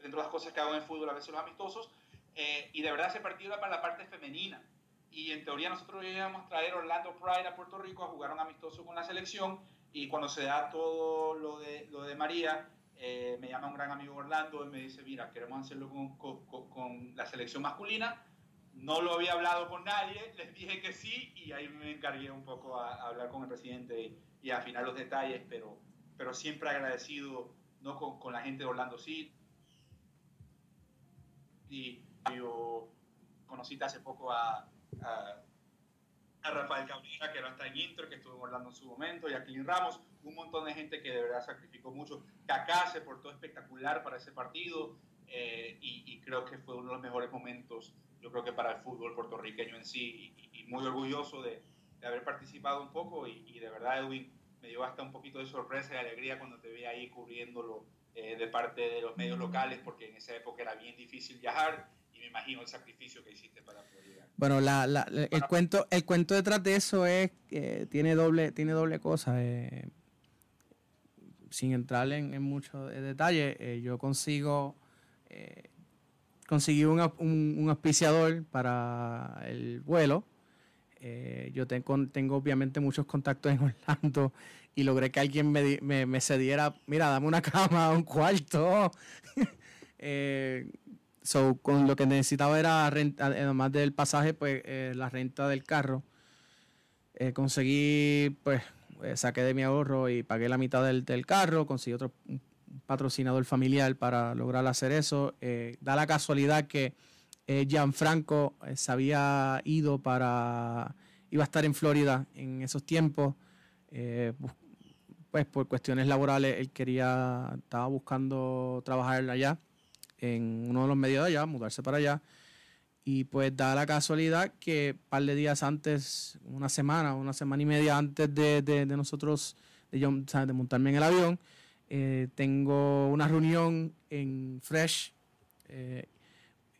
B: dentro de las cosas que hago en fútbol, a veces los amistosos, eh, y de verdad ese partido era para la parte femenina. Y en teoría nosotros íbamos a traer Orlando Pride a Puerto Rico a jugar un amistoso con la selección, y cuando se da todo lo de, lo de María, me llama un gran amigo Orlando y me dice, mira, queremos hacerlo con, con, con la selección masculina, no lo había hablado con nadie, les dije que sí y ahí me encargué un poco a, hablar con el presidente y, a afinar los detalles, pero, pero siempre agradecido ¿no? con, con la gente de Orlando City. Y yo conocí hace poco a, a, Rafael Cabrera, que era hasta en Inter, que estuvo en Orlando en su momento, y a Clint Ramos, un montón de gente que de verdad sacrificó mucho. Kaká se portó espectacular para ese partido eh, y, y creo que fue uno de los mejores momentos yo creo que para el fútbol puertorriqueño en sí, y, muy orgulloso de, haber participado un poco, y, de verdad, Edwin, me dio hasta un poquito de sorpresa y alegría cuando te vi ahí cubriéndolo eh, de parte de los medios locales, porque en esa época era bien difícil viajar, y me imagino el sacrificio que hiciste para poder llegar.
A: Bueno, la, la, el, cuento, el cuento detrás de eso es que tiene doble, tiene doble cosa. Eh, sin entrar en, en mucho detalle, eh, yo consigo conseguí un, un, auspiciador para el vuelo. Eh, yo tengo, tengo obviamente muchos contactos en Orlando y logré que alguien me, me, me cediera, mira, dame una cama, un cuarto. eh, so, con lo que necesitaba era, renta, además del pasaje, pues eh, la renta del carro. Eh, conseguí, pues, saqué de mi ahorro y pagué la mitad del, del carro, conseguí otro, patrocinador familiar para lograr hacer eso. Eh, da la casualidad que eh, Gianfranco eh, se había ido para, iba a estar en Florida en esos tiempos, pues por cuestiones laborales él quería, estaba buscando trabajar allá, en uno de los medios de allá, mudarse para allá. Y pues da la casualidad que un par de días antes, una semana, una semana y media antes de, de, nosotros, de, montarme en el avión, eh, tengo una reunión en Fresh eh,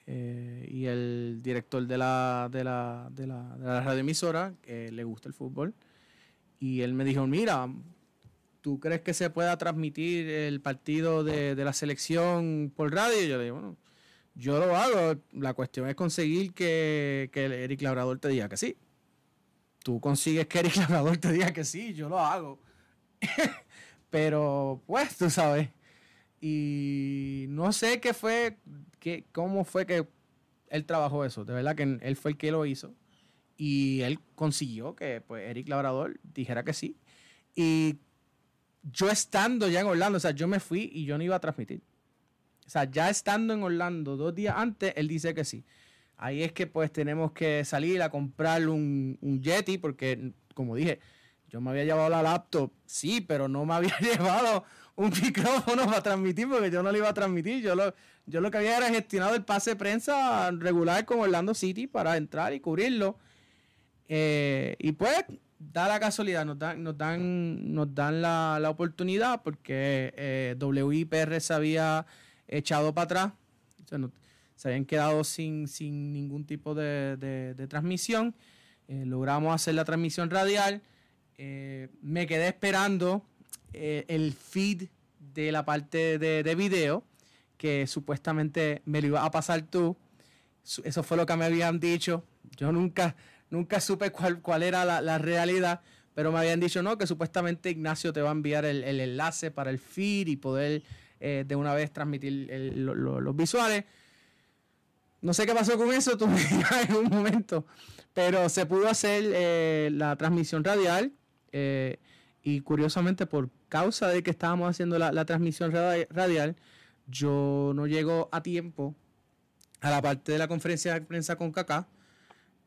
A: eh, y el director de la, de la, de la, de la radioemisora, que le gusta el fútbol, y él me dijo, mira, ¿tú crees que se pueda transmitir el partido de, de la selección por radio? Y yo le digo, bueno, yo lo hago, la cuestión es conseguir que, que Eric Labrador te diga que sí. Tú consigues que Eric Labrador te diga que sí, yo lo hago. Pero, pues, tú sabes. Y no sé qué fue, qué, cómo fue que él trabajó eso. De verdad que él fue el que lo hizo. Y él consiguió que pues, Eric Labrador dijera que sí. Y yo estando ya en Orlando, o sea, yo me fui y yo no iba a transmitir. O sea, ya estando en Orlando dos días antes, él dice que sí. Ahí es que pues tenemos que salir a comprar un, un Yeti, porque como dije, yo me había llevado la laptop, sí, pero no me había llevado un micrófono para transmitir porque yo no lo iba a transmitir. Yo lo, yo lo que había era gestionado el pase de prensa regular con Orlando City para entrar y cubrirlo. Eh, y pues da la casualidad, nos dan, nos dan, nos dan la, oportunidad porque eh, WIPR se había echado para atrás. se habían quedado sin, sin ningún tipo de, transmisión. Eh, logramos hacer la transmisión radial. Eh, me quedé esperando eh, el feed de la parte de, de, video que supuestamente me lo iba a pasar tú. Eso fue lo que me habían dicho. Yo nunca, nunca supe cuál, cuál era la, la realidad, pero me habían dicho no, que supuestamente Ignacio te va a enviar el, el enlace para el feed y poder eh, de una vez transmitir los visuales. No sé qué pasó con eso, tú me en un momento, pero se pudo hacer la transmisión radial eh, y curiosamente, por causa de que estábamos haciendo la, transmisión radial, yo no llego a tiempo a la parte de la conferencia de prensa con Kaká.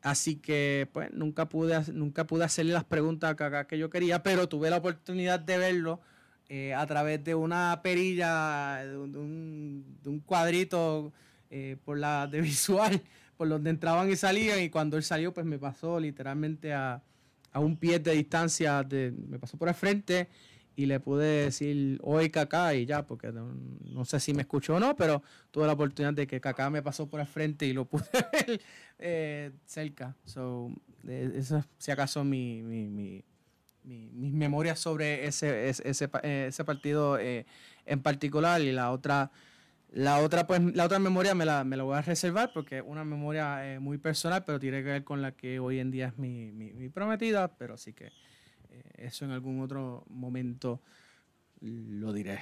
A: Así que, pues, nunca pude, nunca pude hacerle las preguntas a Kaká que yo quería, pero tuve la oportunidad de verlo eh, a través de una perilla, de un, cuadrito eh, por la de visual, por donde entraban y salían. Y cuando él salió, pues me pasó literalmente a, a un pie de distancia, me pasó por el frente y le pude decir hoy Kaká y ya, porque no, sé si me escuchó o no, pero tuve la oportunidad de que Kaká me pasó por el frente y lo pude ver eh, cerca. So, eso si acaso mi, mi, mi, mis memorias sobre ese, ese, ese, partido eh, en particular y la otra... La otra, pues, la otra memoria me la, me la voy a reservar porque es una memoria eh, muy personal, pero tiene que ver con la que hoy en día es mi, mi, mi prometida, pero sí que eh, eso en algún otro momento lo diré.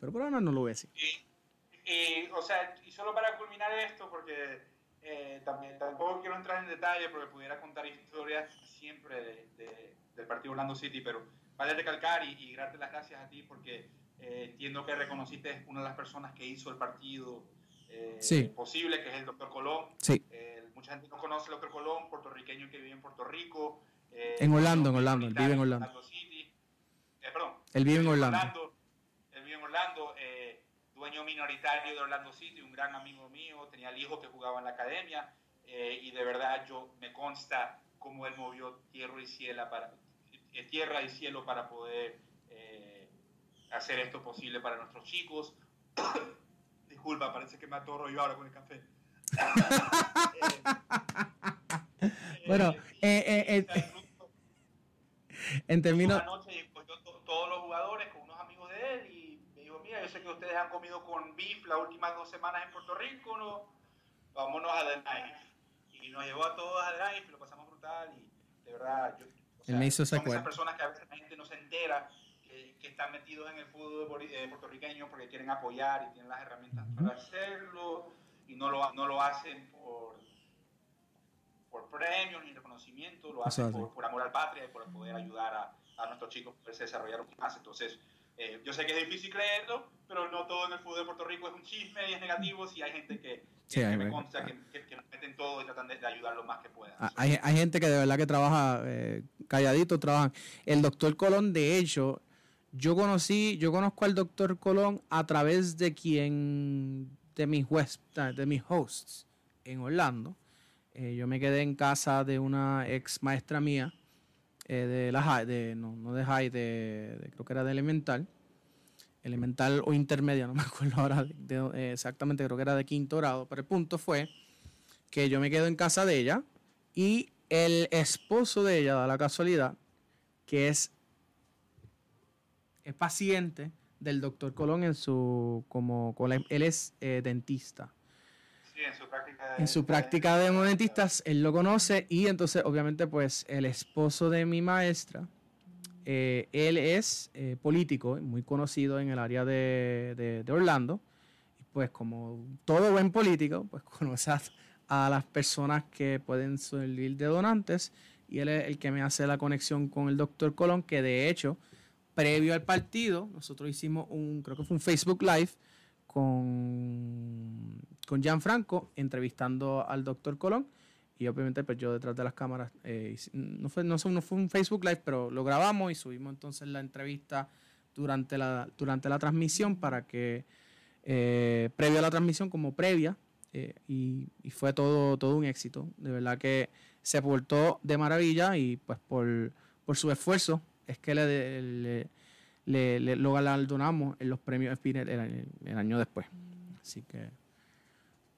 A: Pero por ahora no lo voy a decir.
B: Y, o sea, y solo para culminar esto, porque eh, también, tampoco quiero entrar en detalle porque pudiera contar historias siempre de, del partido Orlando City, pero vale recalcar y, y darte las gracias a ti porque eh, entiendo que reconociste una de las personas que hizo el partido posible, que es el doctor Colón.
A: Sí.
B: mucha gente no conoce al doctor Colón, puertorriqueño que vive en Puerto Rico.
A: Eh, en Orlando, en Orlando, él vive en Orlando.
B: Eh, perdón,
A: él vive en Orlando.
B: Él vive en Orlando, eh, dueño minoritario de Orlando City, un gran amigo mío, tenía el hijo que jugaba en la academia y de verdad yo me consta cómo él movió tierra y cielo para, tierra y cielo para poder hacer esto posible para nuestros chicos. Disculpa, parece que me atorro yo ahora con el café.
A: bueno, eh, eh, en términos...
B: Una noche cogió todos los jugadores con unos amigos de él y me dijo, mira, yo sé que ustedes han comido con beef las últimas dos semanas en Puerto Rico, ¿no? vámonos a The Knife. Y nos llevó a todos a The Knife, lo pasamos brutal y de verdad, yo, o sea,
A: me hizo
B: son esas personas que a veces la gente no se entera están metidos en el fútbol eh, puertorriqueño porque quieren apoyar y tienen las herramientas para hacerlo y no lo, no lo hacen por por premios ni reconocimiento, lo hacen por, amor al patria y por poder ayudar a, a nuestros chicos a poderse desarrollar más. Entonces, eh, yo sé que es difícil creerlo, pero no todo en el fútbol de Puerto Rico es un chisme y es negativo. Si hay gente que, que, me consta que, que, meten todo y tratan de, ayudar lo más que puedan.
A: Ah, hay, hay, gente que de verdad que trabaja eh, calladito, trabajan. El doctor Colón, de hecho, yo conocí, yo conozco al doctor Colón a través de quien, de mis, de mis hosts en Orlando. Eh, yo me quedé en casa de una ex maestra mía, eh, de la high, de, no, no de high, de, creo que era de elemental, elemental o intermedia, no me acuerdo ahora eh, exactamente, creo que era de quinto grado, pero el punto fue que yo me quedo en casa de ella y el esposo de ella, da la casualidad, que es, es paciente del doctor Colón en su, como, él es dentista.
B: En su práctica
A: de, en su práctica de momentistas, él lo conoce y entonces obviamente pues el esposo de mi maestra, eh, él es eh, político, muy conocido en el área de, de, Orlando, y pues como todo buen político, pues conoce a, las personas que pueden servir de donantes. Y él es el que me hace la conexión con el doctor Colón, que de hecho, previo al partido, nosotros hicimos un, creo que fue un Facebook Live, con, con Gianfranco entrevistando al doctor Colón. Y obviamente pues yo detrás de las cámaras, eh, no, fue, no, fue un Facebook Live, pero lo grabamos y subimos entonces la entrevista durante la, durante la transmisión para que, eh, previo a la transmisión como previa, eh, y, fue todo, todo un éxito. De verdad que se portó de maravilla y pues por, por su esfuerzo es que le le, le, lo galardonamos en los premios Spinner el, año después. Así que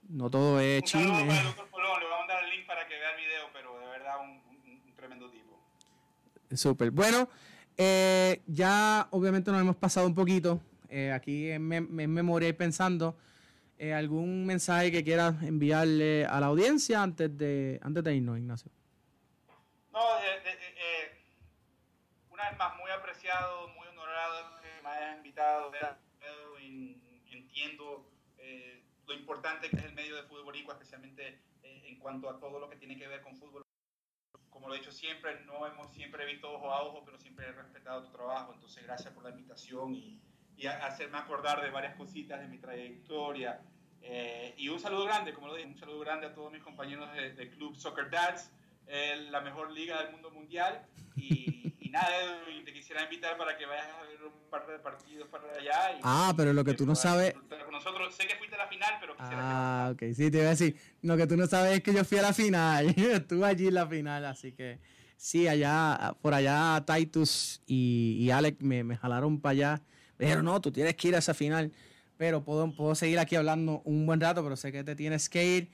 A: no todo es
B: chisme. le voy a mandar el link para que vea el video, pero de verdad un, tremendo tipo.
A: Súper. Bueno, eh, ya obviamente nos hemos pasado un poquito. Eh, aquí me, me, memoria pensando eh, algún mensaje que quieras enviarle a la audiencia antes de, antes de irnos, Ignacio.
B: No, una vez muy muy que me hayas invitado. Entiendo eh, lo importante que es el medio de fútbol especialmente eh, en cuanto a todo lo que tiene que ver con fútbol. Como lo he dicho siempre, no hemos siempre visto ojo a ojo, pero siempre he respetado tu trabajo. Entonces, gracias por la invitación y, y hacerme acordar de varias cositas de mi trayectoria. Eh, y un saludo grande, como lo dije, un saludo grande a todos mis compañeros del de Club Soccer Dads, la mejor liga del mundo mundial. Y, nada, te quisiera invitar para que vayas a ver un par de partidos para allá.
A: ah, pero lo que tú no sabes.
B: Con nosotros, sé que fuiste a la final, pero quisiera
A: Ah, ok, sí, te iba a decir. Lo que tú no sabes es que yo fui a la final. Estuve allí en la final, así que Sí, allá, por allá Titus y, y Alex me, me jalaron para allá. Pero no, tú tienes que ir a esa final. Pero puedo, puedo seguir aquí hablando un buen rato, pero sé que te tienes que ir.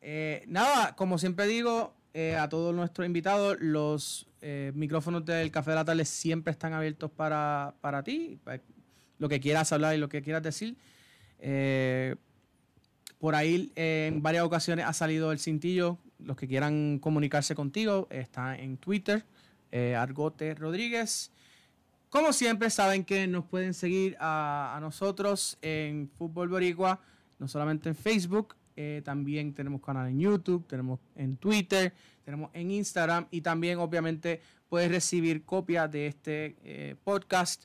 A: Eh, nada, como siempre digo eh, a todos nuestros invitados, los eh, micrófonos del Café de la Tarde siempre están abiertos para, para ti, para lo que quieras hablar y lo que quieras decir. por ahí en varias ocasiones ha salido el cintillo. Los que quieran comunicarse contigo está en Twitter, Argote Rodríguez. Como siempre, saben que nos pueden seguir a, a nosotros en Fútbol Boricua, no solamente en Facebook, eh, también tenemos canal en YouTube, tenemos en Twitter, tenemos en Instagram y también obviamente puedes recibir copias de este eh, podcast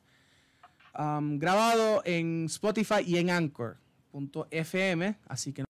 A: um, grabado en Spotify y en Anchor.fm. Así que